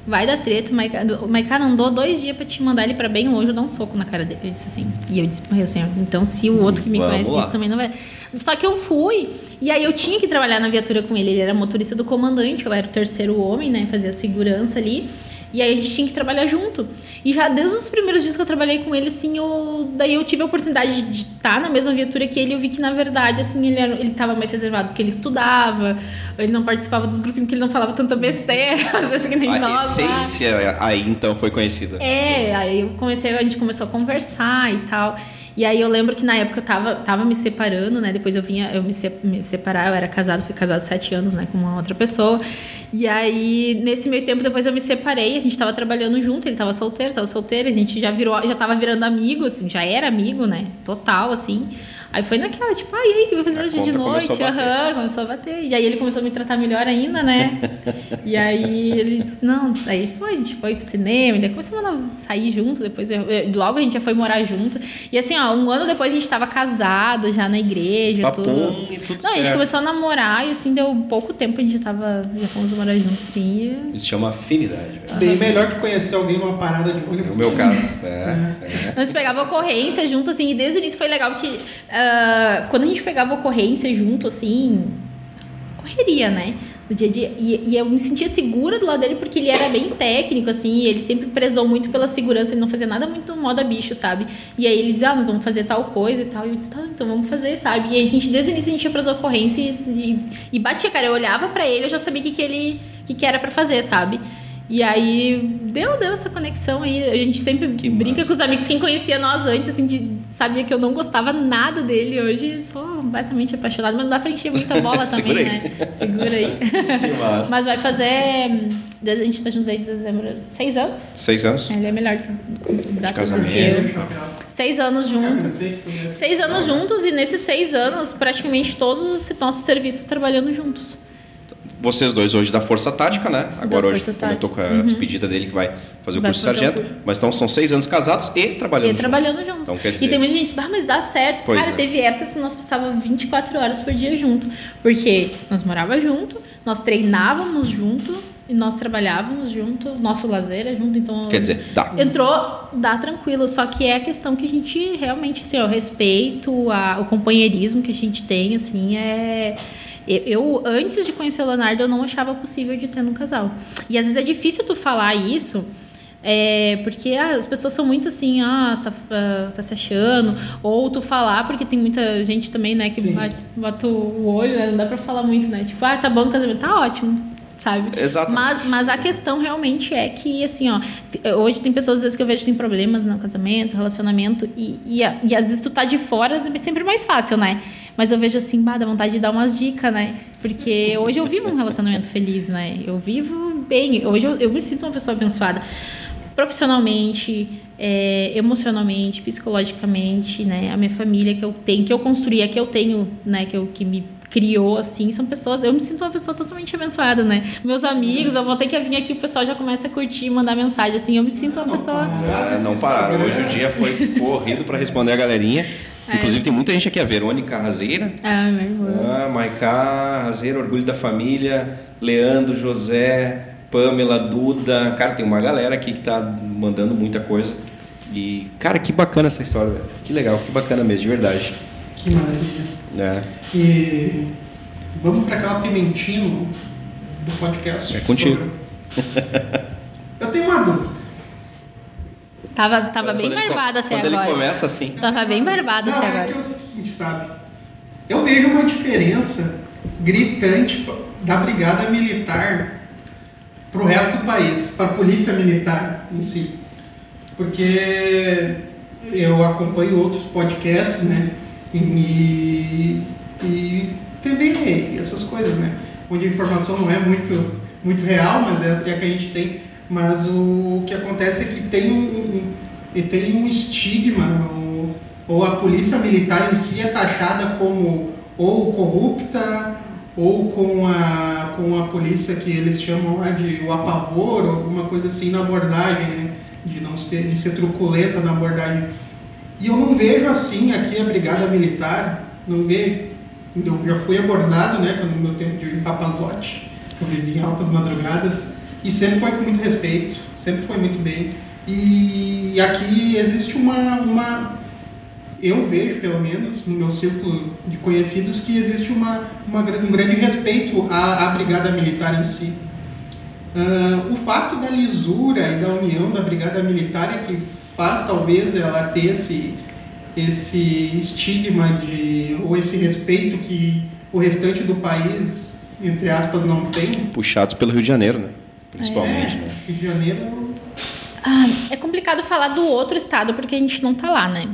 Vai dar treta, o Maiká o Maiká não dou dois dias pra te mandar ele pra bem longe, eu dar um soco na cara dele. Ele disse assim. E eu disse, meu senhor, então se o outro que me Vamos conhece lá. disse também não vai. Só que eu fui, e aí eu tinha que trabalhar na viatura com ele. Ele era motorista do comandante, eu era o terceiro homem, né? Fazia segurança ali. E aí a gente tinha que trabalhar junto. E já desde os primeiros dias que eu trabalhei com ele, assim, eu, daí eu tive a oportunidade de estar na mesma viatura que ele. Eu vi que, na verdade, assim, ele, era, ele tava mais reservado porque ele estudava, ele não participava dos grupinhos porque ele não falava tanta besteira, às vezes que nem A nós. lá. essência aí então foi conhecida. É, aí eu comecei, a gente começou a conversar e tal. E aí eu lembro que na época eu tava, tava me separando, né? Depois eu vinha, eu me, se, me separar, eu era casado, fui casado sete anos, né, com uma outra pessoa. E aí, nesse meio tempo, depois eu me separei, a gente tava trabalhando junto, ele tava solteiro, tava solteiro, a gente já virou, já tava virando amigo, assim, já era amigo, né? Total, assim. Aí foi naquela, tipo, ah, e aí, o que vai fazer A hoje de noite? começou. Aham, começou a bater. E aí ele começou a me tratar melhor ainda, né? e aí ele disse, não, aí foi, a gente foi pro cinema, e daí começamos a sair junto, depois eu- eu- logo a gente já foi morar junto. E assim, ó, um ano depois a gente tava casado já na igreja, Papum tudo. e tudo não, a gente certo. começou a namorar e assim, deu pouco tempo a gente já tava, já fomos morar juntos, assim. e- Isso chama afinidade. velho. Bem melhor que conhecer alguém numa parada de É ônibus. o meu caso. É, é. Nós pegava ocorrência junto, assim, e desde o início foi legal porque ah, quando a gente pegava ocorrência junto, assim, correria, né? No dia a dia. E, e eu me sentia segura do lado dele porque ele era bem técnico, assim, e ele sempre prezou muito pela segurança, ele não fazia nada muito moda bicho, sabe? E aí ele dizia, ah, nós vamos fazer tal coisa e tal. E eu disse, tá, então vamos fazer, sabe? E a gente, desde o início, a gente ia pras ocorrências e, e batia, cara. Eu olhava pra ele, eu já sabia o que, que ele que, que era pra fazer, sabe? E aí deu, deu essa conexão aí. A gente sempre Que brinca massa. com os amigos, quem conhecia nós antes, assim, de, sabia que eu não gostava nada dele. Hoje sou completamente apaixonada, mas não dá pra encher muita bola também, aí. né? Segura aí. Que massa. mas vai fazer. A gente tá juntos aí em dezembro. Seis anos? Seis anos? Ele é melhor que data casamento. Seis anos juntos. Seis anos juntos e nesses seis anos, praticamente todos os nossos serviços trabalhando juntos. Vocês dois hoje da Força Tática, né? Agora hoje Força comentou com a despedida dele que vai fazer o Vai curso de sargento. curso. Mas então são seis anos casados e trabalhando E juntos. trabalhando junto. Então, quer dizer- E tem muita gente ah, mas dá certo. Pois Cara, é. teve épocas que nós passávamos 24 horas por dia junto. Porque nós morávamos junto, nós treinávamos junto e nós trabalhávamos junto, nosso lazer é junto, então... Quer dizer, dá. Entrou, dá tranquilo, só que é a questão que a gente realmente, assim, o respeito, a, o companheirismo que a gente tem, assim, é... Eu, antes de conhecer o Leonardo, eu não achava possível de ter um casal. E às vezes é difícil tu falar isso, é, porque ah, as pessoas são muito assim, ah, tá, ah, tá se achando. Ou tu falar, porque tem muita gente também, né, que Sim. bate, bota o olho, né? Não dá pra falar muito, né? Tipo, ah, tá bom o casamento, tá ótimo. Sabe? Exatamente. Mas, mas a questão realmente é que, assim, ó, hoje tem pessoas às vezes que eu vejo que tem problemas no casamento, relacionamento, e, e, e às vezes tu tá de fora é sempre mais fácil, né? Mas eu vejo assim, bah, dá vontade de dar umas dicas, né? Porque hoje eu vivo um relacionamento feliz, né? Eu vivo bem, hoje eu, eu me sinto uma pessoa abençoada profissionalmente, é, emocionalmente, psicologicamente, né? A minha família que eu tenho, que eu construí, a que eu tenho, né? Que eu que me criou assim, são pessoas. Eu me sinto uma pessoa totalmente abençoada, né? Meus amigos, eu vou ter que vir aqui, o pessoal já começa a curtir, mandar mensagem assim. Eu me sinto uma pessoa. Não pararam. Hoje o dia foi corrido para responder a galerinha. É. Inclusive tem muita gente aqui, a Verônica Razeira, Ah, meu irmão. ah, Maiká Razeira, Orgulho da Família, Leandro, José, Pamela, Duda. Cara, tem uma galera aqui que tá mandando muita coisa. E, cara, que bacana essa história, velho. Que legal, que bacana mesmo, de verdade. Que maravilha. É, E vamos para aquela pimentinha no- do podcast. É contigo. Eu tenho uma dúvida. Tava, tava Quando bem co- barbado até Quando agora. ele começa assim. Tava bem barbado Não, até é agora. que é o seguinte, sabe? Eu vejo uma diferença gritante da brigada militar pro resto do país, para a polícia militar em si. Porque eu acompanho outros podcasts, né? E, e TV e essas coisas, né? Onde a informação não é muito, muito real, mas é, é a que a gente tem. Mas o que acontece é que tem um, um- tem um estigma, ou, ou a polícia militar em si é taxada como ou corrupta, ou com a, com a polícia que eles chamam lá de o apavoro, alguma coisa assim na abordagem, né? De não ser, de ser truculenta na abordagem. E eu não vejo assim aqui a brigada militar, não vejo. Eu já fui abordado, né, no meu tempo de rapazote, eu vivi em altas madrugadas, e sempre foi com muito respeito, sempre foi muito bem. E aqui existe uma, uma eu vejo, pelo menos, no meu círculo de conhecidos, que existe uma, uma, um grande respeito à, à brigada militar em si. Uh, o fato da lisura e da união da Brigada Militar é que faz talvez ela ter esse, esse estigma de, ou esse respeito que o restante do país, entre aspas, não tem. Puxados pelo Rio de Janeiro, né? Principalmente. É, né? Rio de Janeiro. Ah, é complicado falar do outro estado porque a gente não tá lá, né?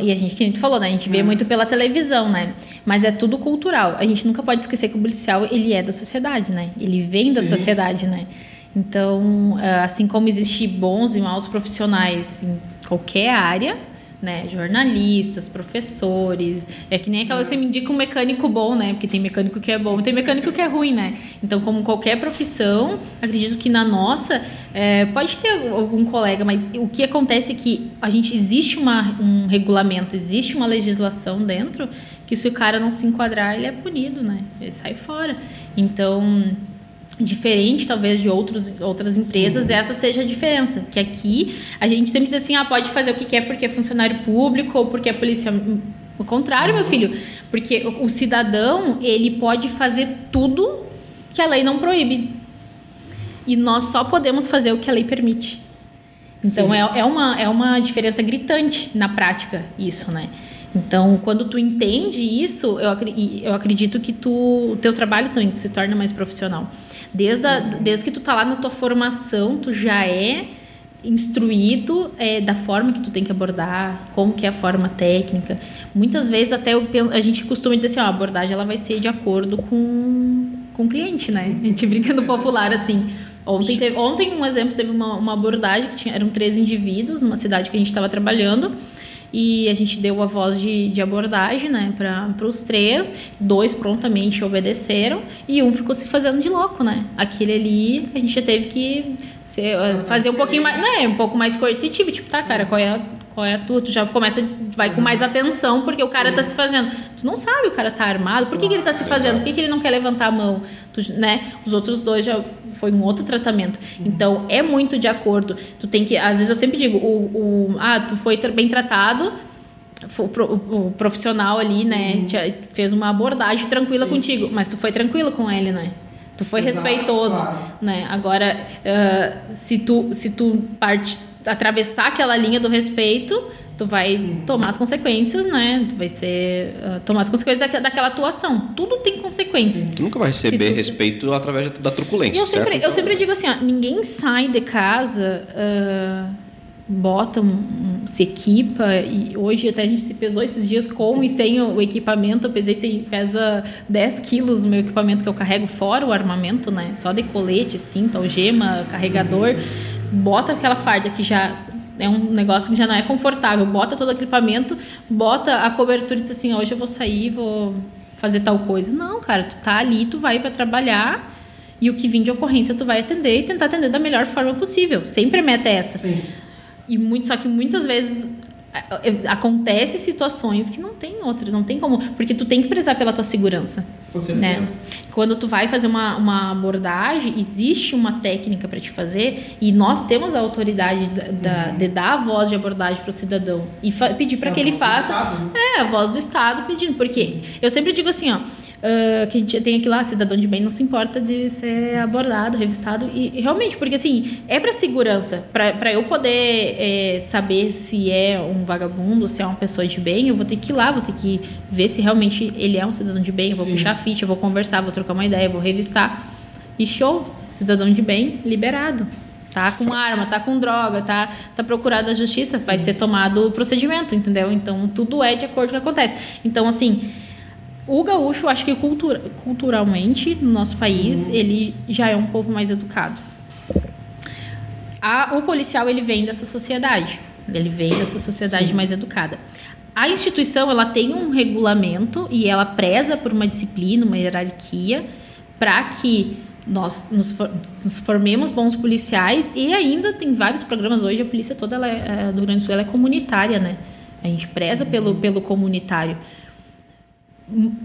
E a gente, que a gente falou, né? A gente vê muito pela televisão, né? Mas é tudo cultural. A gente nunca pode esquecer que o policial, ele é da sociedade, né? Ele vem da Sim. sociedade, né? Então, ah, assim como existe bons e maus profissionais em qualquer área, né? Jornalistas, professores. É que nem aquela você me indica um mecânico bom, né? Porque tem mecânico que é bom tem mecânico que é ruim, né? Então, como qualquer profissão, acredito que na nossa é, pode ter algum colega, mas o que acontece é que a gente existe uma, um regulamento, existe uma legislação dentro que se o cara não se enquadrar, ele é punido, né? Ele sai fora. Então diferente talvez de outros, outras empresas, essa seja a diferença. Que aqui a gente sempre diz assim, ah, pode fazer o que quer porque é funcionário público ou porque é policial. O contrário, meu filho, porque o, o cidadão ele pode fazer tudo que a lei não proíbe. E nós só podemos fazer o que a lei permite. Então Sim. é, é, uma, é uma diferença gritante na prática isso, né? Então, quando tu entende isso, eu, eu acredito que tu, o teu trabalho também se torna mais profissional. Desde, a, desde que tu tá lá na tua formação, tu já é instruído é, da forma que tu tem que abordar, como que é a forma técnica. Muitas vezes até eu a gente costuma dizer assim, ó, a abordagem ela vai ser de acordo com, com o cliente, né? A gente brinca no popular assim. Ontem, teve, ontem um exemplo, teve uma, uma abordagem que tinha, eram três indivíduos numa cidade que a gente estava trabalhando e a gente deu a voz de, de abordagem, né, para os três. Dois prontamente obedeceram e um ficou se fazendo de louco, né? Aquele ali a gente já teve que ser, fazer um pouquinho mais, né, um pouco mais coercitivo, tipo, tá, cara, qual é a, qual é a tua? Tu já começa, vai com mais atenção porque o cara tá se fazendo. Tu não sabe o cara tá armado, por que, que ele tá se fazendo? Por que, que ele não quer levantar a mão? Tu, né? Os outros dois já foi um outro tratamento. Então é muito de acordo. Tu tem que, às vezes eu sempre digo, o, o ah, tu foi bem tratado, o, pro- o- o profissional ali, né, te- fez uma abordagem tranquila contigo, mas tu foi tranquilo com ele, né? Tu foi Exato, respeitoso, claro. né? Agora, ah, se tu se tu parte atravessar aquela linha do respeito, tu vai tomar as consequências, né? Tu vai ser ah, tomar as consequências daque- daquela atuação. Tudo tem consequência. Tu nunca vai receber tu- respeito através da truculência, E eu sempre, certo? eu sempre digo assim, ó, ninguém sai de casa, ah, bota, se equipa, e hoje até a gente se pesou esses dias com e sem o, equipamento, eu pesei, tem, pesa 10 quilos o meu equipamento que eu carrego, fora o armamento, né? Só de colete, cinto, algema, carregador, bota aquela farda que já é um negócio que já não é confortável, bota todo o equipamento, bota a cobertura e diz assim, hoje eu vou sair, vou fazer tal coisa. Não, cara, tu tá ali, tu vai para trabalhar, e o que vir de ocorrência tu vai atender e tentar atender da melhor forma possível. Sempre a meta é essa. Sim. E muito, só que muitas vezes acontece situações que não tem outra, não tem como, porque tu tem que prezar pela tua segurança, Com certeza. né? Quando tu vai fazer uma, uma abordagem, existe uma técnica para te fazer e nós temos a autoridade da, da- de dar a voz de abordagem para o cidadão e pedir para É que ele faça Estado, né? é, a voz do Estado pedindo. Porque eu sempre digo assim, ó. Ah, que tem aqui lá, cidadão de bem não se importa de ser abordado, revistado. E, e realmente, porque assim, é para segurança. para eu poder é, saber se é um vagabundo, se é uma pessoa de bem, eu vou ter que ir lá, vou ter que ver se realmente ele é um cidadão de bem. Eu vou Sim. puxar a ficha, eu vou conversar, vou trocar uma ideia, vou revistar. E show, cidadão de bem, liberado. Tá com arma, tá com droga, tá, tá procurado a justiça, vai ser tomado o procedimento, entendeu? Então, tudo é de acordo com o que acontece. Então, assim, o gaúcho, acho que cultura, culturalmente, no nosso país, ele já é um povo mais educado. A- o policial, ele vem dessa sociedade. Ele vem dessa sociedade mais educada. A instituição, ela tem um regulamento e ela preza por uma disciplina, uma hierarquia, para que nós nos, for- nos formemos bons policiais e ainda tem vários programas hoje a polícia toda ela é, é, do Rio Grande do Sul é comunitária né a gente preza pelo pelo comunitário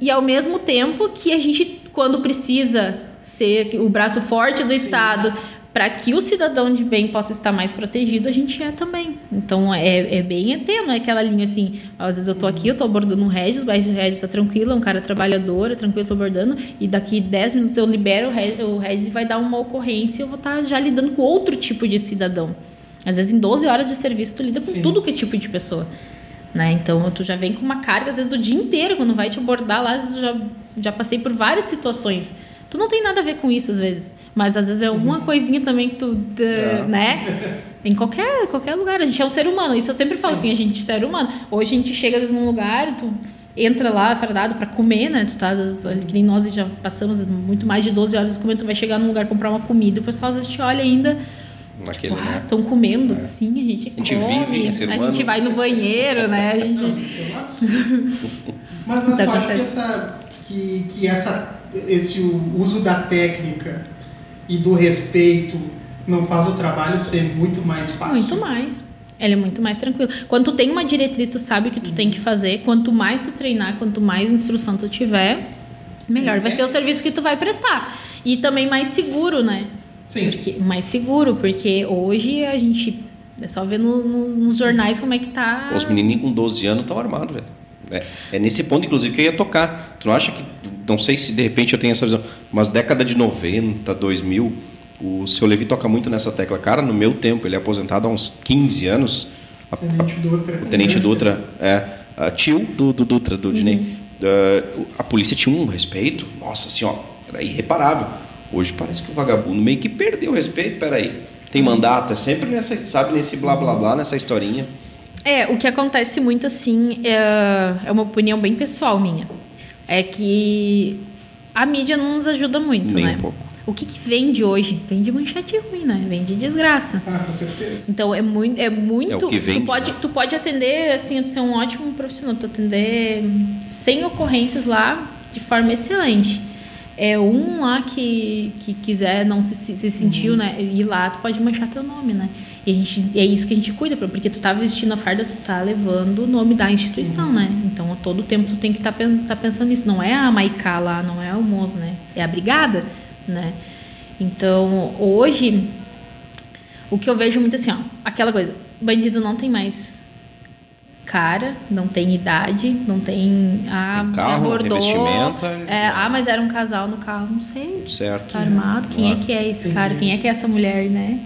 e ao mesmo tempo que a gente quando precisa ser o braço forte do estado para que o cidadão de bem possa estar mais protegido, a gente é também. Então é, é bem ET, não é aquela linha assim, às vezes eu tô aqui, eu tô abordando um Regis, o Regis tá tranquilo, é um cara trabalhador, é tranquilo, eu tô abordando, e daqui 10 minutos eu libero o Regis e vai dar uma ocorrência, eu vou estar tá já lidando com outro tipo de cidadão. Às vezes em 12 horas de serviço tu lida com Sim. tudo que é tipo de pessoa. Né? Então tu já vem com uma carga, às vezes, do dia inteiro, quando vai te abordar lá, às vezes eu já, já passei por várias situações. Tu não tem nada a ver com isso, às vezes. Mas às vezes é uma uhum. coisinha também que tu. É. Né? Em qualquer, qualquer lugar. A gente é um ser humano. Isso eu sempre falo Sim. assim, a gente é ser humano. Hoje a gente chega às vezes num lugar, tu entra lá fardado para comer, né? Tu tá, que nem nós já passamos muito mais de 12 horas comendo, tu vai chegar num lugar comprar uma comida, o pessoal às vezes te olha ainda naquele, ah, né? Estão comendo, é. sim, a gente, a gente come, vive, a gente vai no banheiro, né? A gente... mas mas eu acho que, essa, que, que essa, esse uso da técnica e do respeito não faz o trabalho ser muito mais fácil? Muito mais. Ele é muito mais tranquilo. Quando tu tem uma diretriz, tu sabe o que tu tem que fazer. Quanto mais tu treinar, quanto mais instrução tu tiver, melhor vai é. ser o serviço que tu vai prestar. E também mais seguro, né? Sim. Porque, mais seguro, porque hoje a gente. É só ver no, no, nos jornais como é que tá. Os menininhos com 12 anos estão armados, velho. É, é, nesse ponto, inclusive, que eu ia tocar. Tu não acha que. Não sei se de repente eu tenho essa visão, mas década de 90, 2000, o seu Levi toca muito nessa tecla. Cara, no meu tempo, ele é aposentado há uns 15 anos. A, Tenente Dutra. O Tenente Dutra, é. A tio do, do Dutra, do uhum. Dinei. Uh, a polícia tinha um respeito, nossa senhora, era irreparável. Hoje parece que o vagabundo meio que perdeu o respeito. Peraí, tem mandato, é sempre nessa, sabe, nesse blá blá blá, nessa historinha. É, o que acontece muito assim, é, é uma opinião bem pessoal minha. É que a mídia não nos ajuda muito, Nem né? Um pouco. O que, que vende hoje? Vende manchete ruim, né? Vende desgraça. Ah, com certeza. Então é muito. É muito é o que vende, tu, pode, né? tu pode atender, assim, tu ser um ótimo profissional, tu atender sem ocorrências lá de forma excelente é um lá que, que quiser não se, se sentiu, uhum. né, ir lá, tu pode manchar teu nome, né? E a gente, é isso que a gente cuida, porque tu tá vestindo a farda, tu tá levando o nome da instituição, uhum. né? Então, a todo tempo tu tem que estar tá, tá pensando nisso. Não é a Maicá lá, não é o Moz, né? É a brigada, né? Então, hoje, o que eu vejo muito assim, ó, aquela coisa, bandido não tem mais cara, não tem idade, não tem. Ah, tem carro, abordou. É, ah, mas era um casal no carro, não sei. Certo. Tá armado. Quem é que é esse cara? Quem é que é essa mulher, né?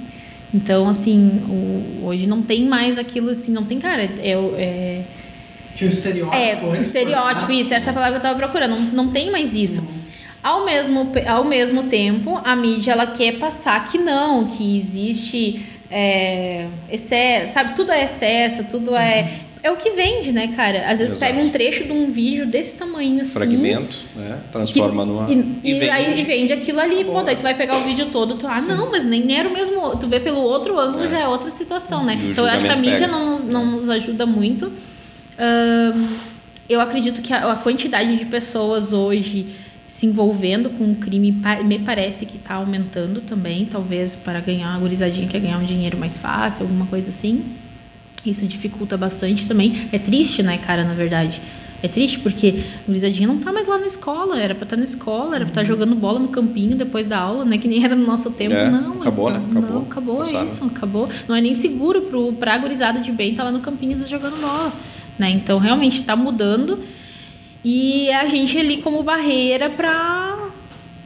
Então, assim, o, hoje não tem mais aquilo assim, não tem cara. É, é, Tinha um estereótipo. É, estereótipo, isso, essa é palavra que eu tava procurando. Não, não tem mais isso. Uhum. Ao mesmo, ao mesmo tempo, a mídia ela quer passar que não, que existe é, excesso, sabe? Tudo é excesso, tudo é uhum é o que vende, né, cara? Às vezes Exato. pega um trecho de um vídeo desse tamanho assim. Fragmento, né? Transforma que, numa. E, e, vende. aí vende aquilo ali. Pô, daí tu vai pegar o vídeo todo, tu, ah, não, mas nem era o mesmo. Tu vê pelo outro ângulo, é. já é outra situação, né? Então eu acho que a mídia não nos, não nos ajuda muito. Uh, eu acredito que a, a quantidade de pessoas hoje se envolvendo com o crime me parece que está aumentando também, talvez para ganhar uma gurizadinha quer ganhar um dinheiro mais fácil, alguma coisa assim. Isso dificulta bastante também. É triste, né, cara, na verdade. É triste porque a gurizadinha não tá mais lá na escola, era pra estar tá na escola, era pra estar tá jogando bola no campinho depois da aula, né? Que nem era no nosso tempo. É, não, mas acabou, tá, né? Acabou. Não, acabou Passaram. isso, acabou. Não é nem seguro pro, pra gurizada de bem estar tá lá no campinho jogando bola, né? Então, realmente, tá mudando. E a gente ali como barreira pra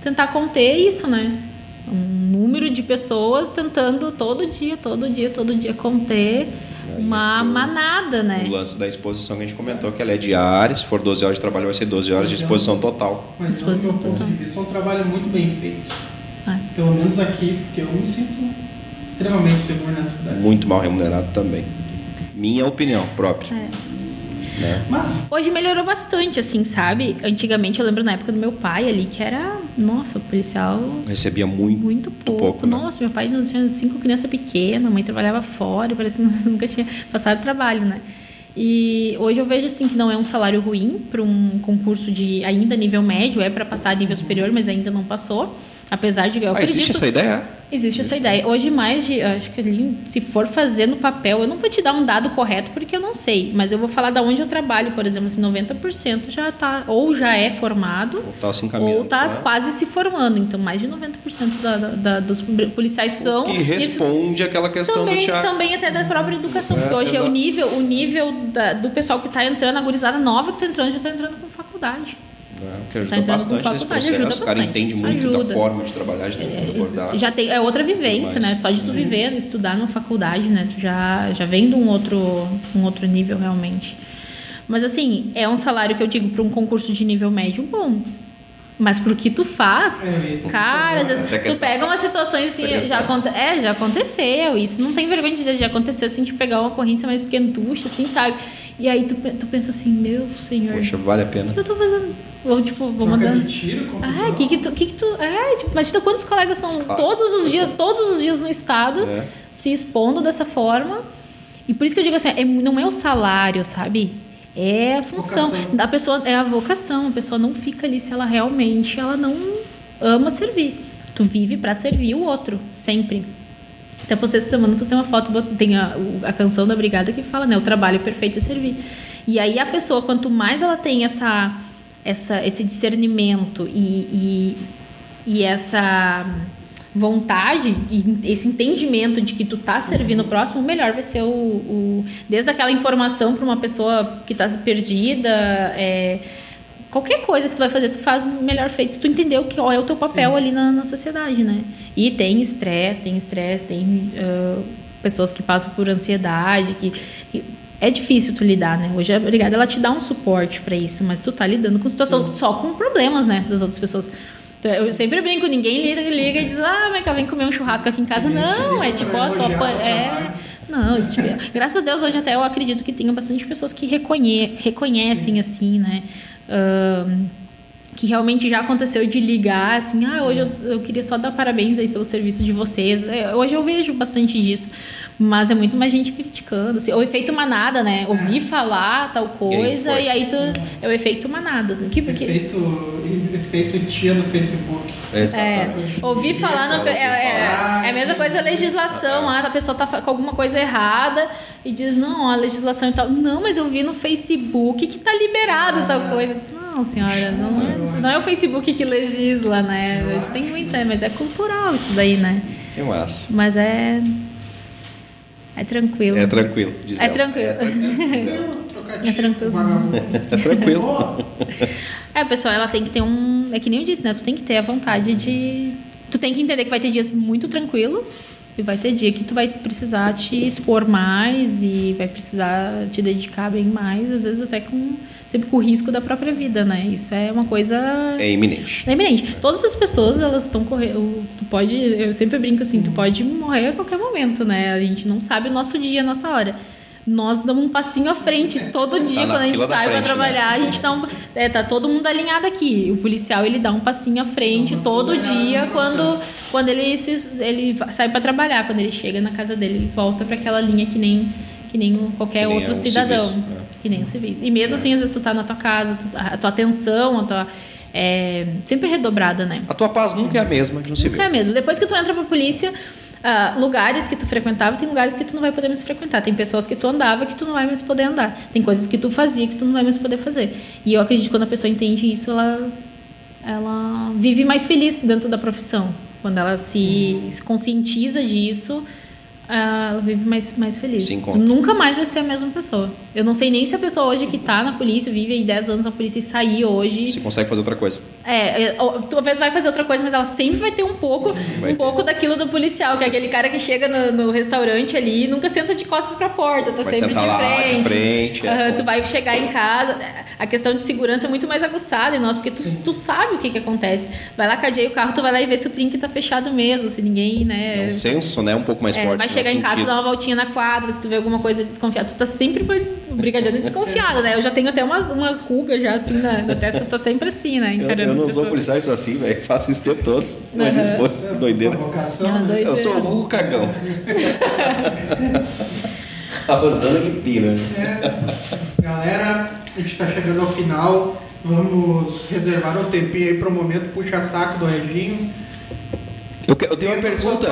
tentar conter isso, né? Número de pessoas tentando todo dia, todo dia, todo dia conter uma manada, né? O lance da exposição que a gente comentou, que ela é diária, se for 12 horas de trabalho, vai ser 12 horas de exposição total. Mas, exposição do meu ponto de vista, é um trabalho muito bem feito. É. Pelo menos aqui, porque eu me sinto extremamente seguro nessa cidade. Muito mal remunerado também. Minha opinião própria. É. Né? Mas hoje melhorou bastante, assim, sabe? Antigamente eu lembro na época do meu pai ali que era, nossa, o policial recebia muito, muito pouco. pouco né? Nossa, meu pai tinha cinco crianças pequenas, a mãe trabalhava fora, parecia que nunca tinha passado trabalho, né? E hoje eu vejo assim que não é um salário ruim para um concurso de ainda nível médio, é para passar a nível superior, mas ainda não passou. Apesar de eu Ah, acredito, existe essa ideia? Existe essa ideia. Hoje, mais de. Acho que ali, se for fazer no papel, eu não vou te dar um dado correto porque eu não sei. Mas eu vou falar da onde eu trabalho, por exemplo, assim, 90% já tá. Ou já é formado, Ou tá se encaminhando. ou está né? quase se formando. Então, mais de 90% da, da, dos policiais são. Que isso- responde aquela questão do também, Tiago. também até da própria educação, É, porque hoje é o exato. nível, o nível da- do pessoal que está entrando, a gurizada nova que está entrando, já está entrando com faculdade. Né? Que Tá ajuda com bastante nesse processo. ajuda o cara bastante. entende muito da Ajuda. forma de trabalhar, de abordar. Já tem, é outra vivência, né? Só de tu viver, estudar numa faculdade, né? Tu já, já vem de um outro, um outro nível, realmente. Mas, assim, é um salário que eu digo para um concurso de nível médio bom. Mas pro que tu faz, É, cara, às é- vezes é a tu pega uma situação assim, é a já, aconte, é, já aconteceu, isso não tem vergonha de dizer, já aconteceu assim, de pegar uma ocorrência mais quentucha, assim, sabe? E aí tu, tu pensa assim, meu senhor, Poxa, vale a o pena. que eu tô fazendo? Ou tipo, vou Troca tiro, confusão. Ah, que que tu, que que tu, é, tipo, imagina quantos colegas são Claro. todos os dias, todos os dias no estado É. se expondo dessa forma. E por isso que eu digo assim, é, não é o salário, sabe? É a função Vocação. da pessoa, é a vocação. A pessoa não fica ali se ela realmente ela não ama servir. Tu vive para servir o outro, sempre. Até você essa semana postei uma foto, tem a, a canção da brigada que fala, né? O trabalho perfeito é servir. E aí a pessoa, quanto mais ela tem essa, essa, esse discernimento e, e, e essa vontade e esse entendimento de que tu tá servindo o próximo, melhor vai ser o, o desde aquela informação para uma pessoa que tá perdida, é, qualquer coisa que tu vai fazer, tu faz melhor feito se tu entender o que qual é o teu papel Sim. ali na, na sociedade, né? E tem estresse, tem estresse, tem ah, pessoas que passam por ansiedade, que, que é difícil tu lidar, né? Hoje a brigada ela te dá um suporte para isso, mas tu tá lidando com situação só com problemas, né, das outras pessoas. Então, Eu sempre brinco, ninguém liga, liga e diz, ah, cá vem comer um churrasco aqui em casa. Ninguém Não, é tipo, ó, elogiar topa. É. Não, tipo, graças a Deus hoje até eu acredito que tenha bastante pessoas que reconhe reconhecem assim, né? Ahn, que realmente já aconteceu de ligar assim, ah, hoje eu, eu queria só dar parabéns aí pelo serviço de vocês. É, Hoje eu vejo bastante disso, mas é muito mais gente criticando. Assim, o efeito manada, né? Ouvir falar tal coisa foi? e aí tu é o efeito manada, assim, que porque Efeito, efeito tia do Facebook. é, Exatamente. ouvir falar no, é, é, é a mesma coisa a legislação, ah, a pessoa tá com alguma coisa errada e diz, não, a legislação e tal. Não, mas eu vi no Facebook que tá liberado tal coisa. Eu disse, não, senhora, não é, isso não é o Facebook que legisla, né? A gente tem muita, mas é cultural isso daí, né? Que massa. Mas é. É tranquilo. É tranquilo. diz É ela. tranquilo. É tranquilo. diz. Eu É tranquilo. com vagabundo. É tranquilo. É, a pessoa ela tem que ter um. É que nem eu disse, né? Tu tem que ter a vontade de. Tu tem que entender que vai ter dias muito tranquilos e vai ter dia que tu vai precisar te expor mais e vai precisar te dedicar bem mais, às vezes até com. sempre com o risco da própria vida, né? Isso é uma coisa. É iminente. É iminente. Todas as pessoas, elas estão correndo. Tu pode. Eu sempre brinco assim, tu pode morrer a qualquer momento, né? A gente não sabe o nosso dia, a nossa hora. Nós damos um passinho à frente todo dia Tá quando a gente sai pra frente, trabalhar. A gente tá, um, é, tá todo mundo alinhado aqui. O policial ele dá um passinho à frente todo dia quando, processo. quando ele, se, ele sai pra trabalhar. Quando ele chega na casa dele, ele volta pra aquela linha que nem, que nem qualquer Que nem outro um cidadão. civis, né? Que nem o civis. E mesmo assim, às vezes tu tá na tua casa, tu- a tua atenção, a tua. É, sempre redobrada, né? A tua paz nunca é a mesma de um civil. Nunca é mesmo. Depois que tu entra pra polícia, ah, lugares que tu frequentava, tem lugares que tu não vai poder mais frequentar. Tem pessoas que tu andava que tu não vai mais poder andar. Tem coisas que tu fazia que tu não vai mais poder fazer. E eu acredito que quando a pessoa entende isso, ela, ela vive mais feliz dentro da profissão. Quando ela se, se conscientiza disso, ela vive mais, mais feliz. Se nunca mais vai ser a mesma pessoa. Eu não sei nem se a pessoa hoje que tá na polícia, vive aí 10 anos na polícia e sair hoje. Você consegue fazer outra coisa. É, é, talvez vai fazer outra coisa, mas ela sempre vai ter um pouco, Vai um ter. pouco daquilo do policial, que é aquele cara que chega no, no restaurante ali e nunca senta de costas pra porta, tá Vai sempre de frente. de frente, é. Aham, tu vai chegar em casa, a questão de segurança é muito mais aguçada em nós, porque tu, tu sabe o que que acontece. Vai lá, cadeia o carro, tu vai lá e vê se o trinque tá fechado mesmo, se ninguém, né... É um senso, né? Um pouco mais É, forte. vai chegar em casa, sentido. dar uma voltinha na quadra, se tu vê alguma coisa desconfiada, tu tá sempre é desconfiado, né? Eu já tenho até umas, umas rugas já assim na, na testa, tu tá sempre assim, né? Eu, eu não sou policial, sou assim, velho. Faço isso o tempo todo. Imagina se Aham. fosse doideira. Doido. Eu sou o vulgo cagão. A Rosana que pira, né? É. Galera, a gente está chegando ao final. Vamos reservar um tempinho aí para o momento puxa-saco do Reginho. Eu, eu tenho uma pergunta.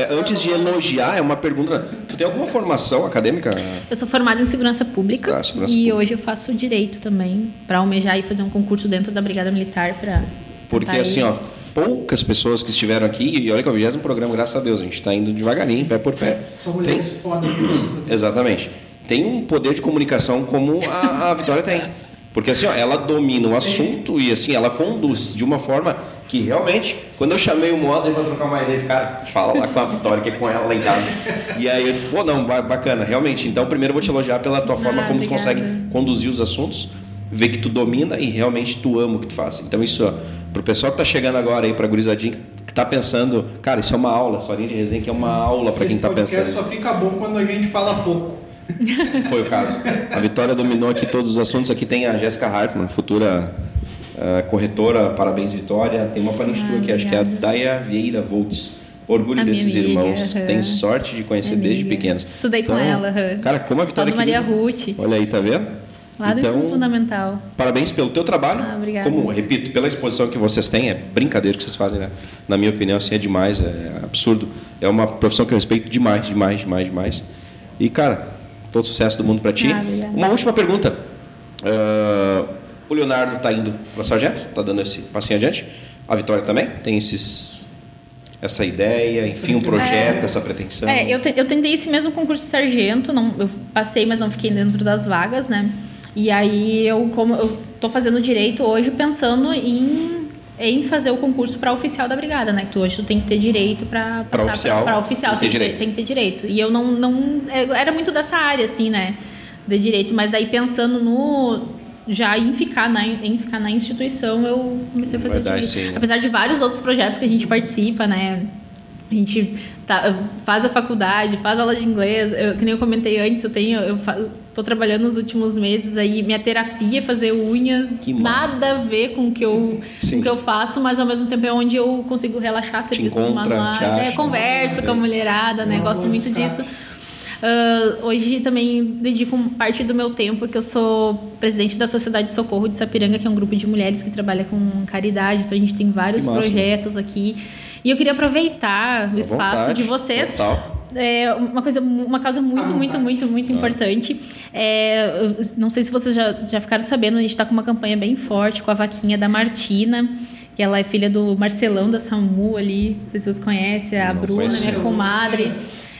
É, antes de elogiar, é uma pergunta. Tu tem alguma formação acadêmica? Eu sou formada em segurança pública Ah, segurança e pública. hoje eu faço direito também, para almejar e fazer um concurso dentro da Brigada Militar para Porque assim, ó, poucas pessoas que estiveram aqui, e olha que é o 20 programa, graças a Deus, a gente está indo devagarinho, pé por pé. São Tem- mulheres fodas, graças a Deus. Exatamente. Tem um poder de comunicação como a, a Vitória tem. Porque assim, ó, ela domina o assunto e assim, ela conduz de uma forma que realmente, quando eu chamei o Moza para trocar uma ideia, esse cara, fala lá com a Vitória, que é com ela lá em casa. E aí eu disse, pô, não, ba- bacana, realmente. Então, primeiro eu vou te elogiar pela tua forma Ah, como tu obrigada. consegue conduzir os assuntos, ver que tu domina e realmente tu ama o que tu faz. Então, isso, ó, pro pessoal que tá chegando agora aí, pra gurizadinha, que tá pensando, cara, isso é uma aula, essa linha de resenha que é uma aula para quem Esse tá podcast pensando. só fica bom quando a gente fala pouco. Foi o caso. A Vitória dominou aqui todos os assuntos. Aqui tem a Jéssica Hartmann, futura ah, corretora. Parabéns, Vitória. Tem uma parente Ah, tua aqui, acho que é a obrigada. Vieira Volts. Orgulho A desses amiga, irmãos que têm aham. sorte de conhecer desde pequenos. Estudei com Então, ela, aham. Cara, como a Vitória do Maria aqui- Ruth. Olha aí, tá vendo? Lá do Então, fundamental. Parabéns pelo teu trabalho. Ah, obrigada. Como, repito, pela exposição que vocês têm, é brincadeira que vocês fazem, né? Na minha opinião, assim, é demais, é absurdo. É uma profissão que eu respeito demais, demais, demais, demais. E, cara, todo sucesso do mundo pra ti. Ah, uma última pergunta. Ah, o Leonardo tá indo para sargento, tá dando esse passinho adiante. A Vitória também tem esses, essa ideia, enfim, um projeto, essa pretensão. É, eu, te- eu tentei esse mesmo concurso de sargento, não, eu passei, mas não fiquei dentro das vagas, né? E aí eu, como eu tô fazendo direito hoje pensando em, em fazer o concurso para oficial da brigada, né? Que tu, hoje tu tem que ter direito para Pra passar oficial, para oficial, tem que ter tem, que ter, direito. tem que ter direito. E eu não, não era muito dessa área assim, né? De direito, mas daí pensando no já em ficar na em ficar na instituição, eu comecei a fazer Vai o direito. esse- Apesar de vários outros projetos que a gente participa, né? A gente tá- faz a faculdade, faz aula de inglês. Eu, que nem eu comentei antes, eu tenho, eu fa- tô trabalhando nos últimos meses aí. Minha terapia é fazer unhas, Que massa. nada a ver com o que eu, Sim. que eu faço, mas ao mesmo tempo é onde eu consigo relaxar serviços manuais. te É, acha. converso com a mulherada, né? Uma Gosto muito disso. Ah, hoje também dedico parte do meu tempo, porque eu sou presidente da Sociedade de Socorro de Sapiranga, que é um grupo de mulheres que trabalha com caridade. Então a gente tem vários massa. projetos aqui. E eu queria aproveitar o À espaço vontade, de vocês. É uma coisa, uma causa muito, À muito, vontade. muito, muito importante. É, não sei se vocês já, já ficaram sabendo, a gente está com uma campanha bem forte com a vaquinha da Martina, que ela é filha do Marcelão da Samu ali. Não sei se vocês conhecem, a Não Bruna, conheço. minha comadre.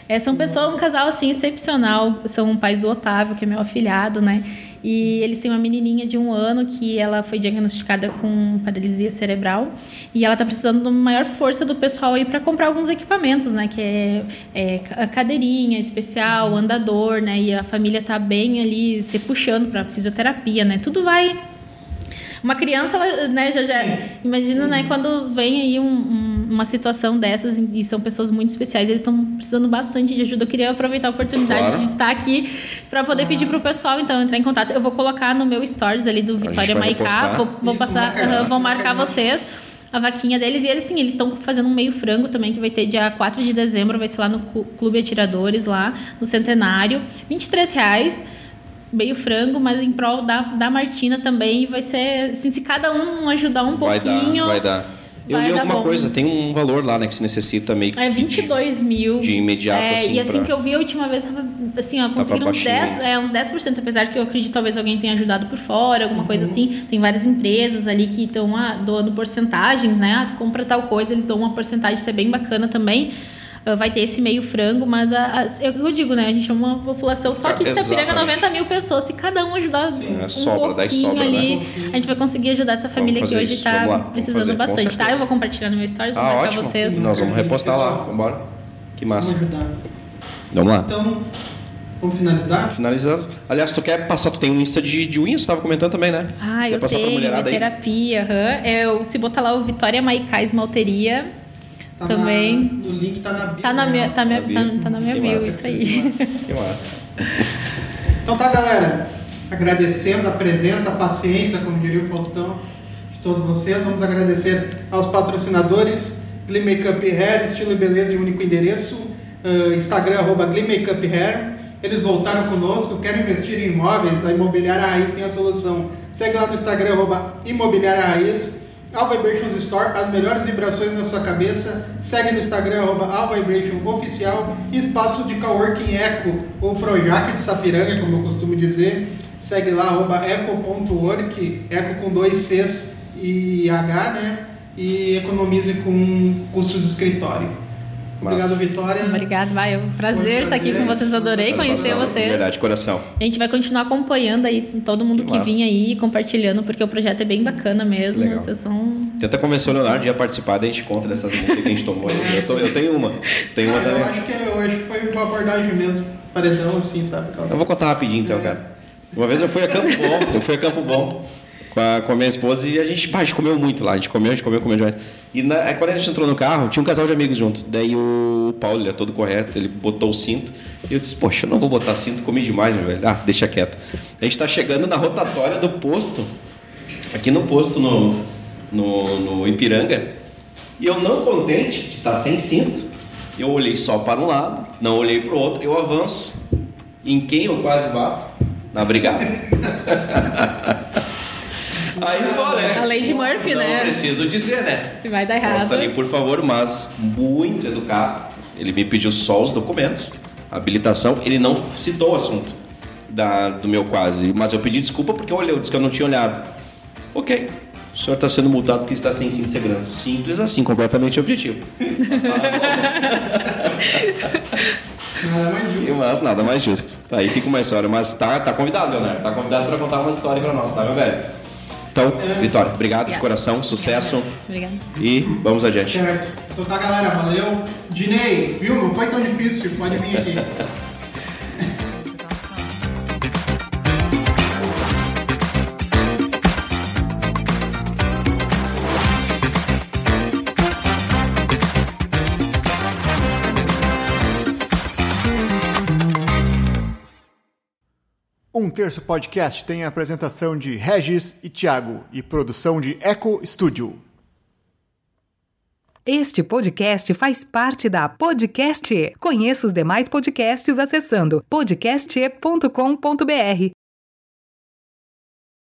É, são pessoas, um casal assim excepcional. São pais do Otávio, que é meu afilhado, né? E eles têm uma menininha de um ano que ela foi diagnosticada com paralisia cerebral e ela tá precisando de uma maior força do pessoal aí para comprar alguns equipamentos, né? Que é, é ca- cadeirinha especial, andador, né? E a família tá bem ali se puxando para fisioterapia, né? Tudo vai uma criança, ela, né, já, já imagina, né, quando vem aí um- um- uma situação dessas e são pessoas muito especiais, eles estão precisando bastante de ajuda. Eu queria aproveitar a oportunidade Claro. de estar aqui para poder pedir pro pessoal então entrar em contato. Eu vou colocar no meu stories ali do Vitória Maicá, vou, vou Isso, passar, vou marca marcar vocês. A vaquinha deles, e eles sim, eles estão fazendo um meio frango também, que vai ter dia 4 de dezembro, vai ser lá no Clube Atiradores, lá no Centenário. 23 reais meio frango, mas em prol da, da Martina também. Vai ser, assim, se cada um ajudar um Vai pouquinho. dar, vai dar. Eu vai li alguma bom. coisa, tem um valor lá, né, que se necessita meio que É 22 mil. de imediato, É, assim, E assim pra- que eu vi a última vez, assim, ó, conseguiram uns baixinho 10, ainda. é, uns 10%, apesar que eu acredito talvez alguém tenha ajudado por fora, alguma coisa Uhum. assim. Tem várias empresas ali que estão ah, doando porcentagens, né? Ah, tu compra tal coisa, eles dão uma porcentagem, isso é bem bacana também. Ah, vai ter esse meio frango, mas a, a- eu, eu digo, né? A gente é uma população só aqui de Sapiranga, Exatamente. 90 mil pessoas. Se cada um ajudar É, um sobra, daí pouquinho sobra, né? ali, a gente vai conseguir ajudar essa família que hoje está precisando fazer, bastante, tá? Eu vou compartilhar no meu stories, vou Ah, marcar ótimo. vocês. Nós vamos repostar lá, vambora. Que Vamos massa. ajudar. Vamos lá. Então, vamos finalizar? Finalizando. Aliás, tu quer passar, tu tem um Insta de, de unhas, tu tava comentando também, né? Ah, quer eu passar pra tenho, mulherada aí? terapia, aham. É, se botar lá o Vitória Maicá Esmalteria, Tá Também. Na, o link tá na bio. tá na minha, tá minha, Na tá, tá na minha Que bio, massa. isso aí. Que massa. Então tá, galera. Agradecendo a presença, a paciência, como diria o Faustão, de todos vocês. Vamos agradecer aos patrocinadores Glee Makeup Hair, estilo e beleza em único endereço. ah, Instagram, arroba Glee Makeup Hair. Eles voltaram conosco, querem investir em imóveis, a Imobiliária Raiz tem a solução. Segue lá no Instagram, arroba Imobiliária Raiz. Alva Vibrations Store, as melhores vibrações na sua cabeça. Segue no Instagram, arroba Vibration Oficial. E espaço de Coworking Eco, ou Projac de Sapiranga, como eu costumo dizer. Segue lá, arroba eco com dois Cs e H, né? E economize com custos de escritório. Massa. Obrigado, Vitória. Obrigado, vai. É um prazer estar aqui com vocês. Adorei conhecer vocês. Verdade, de coração. A gente vai continuar acompanhando aí todo mundo Que que, vinha aí, compartilhando, porque o projeto é bem bacana mesmo. Legal. Vocês são. Tenta convencer o Leonardo a participar, daí a gente conta dessas multas que a gente tomou. aí. Eu, tô- eu tenho uma. Você tem uma Ah, eu, também? acho que, eu acho que foi uma abordagem mesmo, paredão assim, sabe? Aquelas- Eu vou contar rapidinho então, cara. Uma vez eu fui a Campo Bom, eu fui a Campo Bom com a, com a minha esposa e a gente, pá, a gente comeu muito lá, a gente comeu, a gente comeu, comeu demais. E na, aí quando a gente entrou no carro, tinha um casal de amigos junto. Daí o Paulo, ele é todo correto, ele botou o cinto. E eu disse, poxa, eu não vou botar cinto, comi demais, meu velho. Ah, deixa quieto. A gente tá chegando na rotatória do posto, aqui no posto no, no, no Ipiranga. E eu não contente de estar sem cinto, eu olhei só para um lado, não olhei para o outro, eu avanço. Em quem eu quase bato? Na brigada. Aí ficou, né? A lei de Murphy, não né? preciso dizer, né? Se vai dar errado. Posta ali, por favor, mas muito educado. Ele me pediu só os documentos, habilitação. Ele não citou o assunto da, do meu quase, mas eu pedi desculpa porque eu olhei, eu disse que eu não tinha olhado. Ok, o senhor está sendo multado porque está sem cinto de segurança. Simples assim, completamente objetivo. Nada mais justo. Mas nada mais justo. Aí fica uma história. Mas tá, tá convidado, Leonardo. Tá convidado para contar uma história para nós, tá, meu velho? Então, Vitória, obrigado de Obrigada. coração, sucesso Obrigada. e vamos adiante. Certo. Então tá, galera, valeu. Dinei, viu? Não foi tão difícil, pode vir aqui. Um Terço Podcast tem a apresentação de Regis e Thiago e produção de Eco Studio. Este podcast faz parte da Podcast. E. Conheça os demais podcasts acessando podcast.com.br.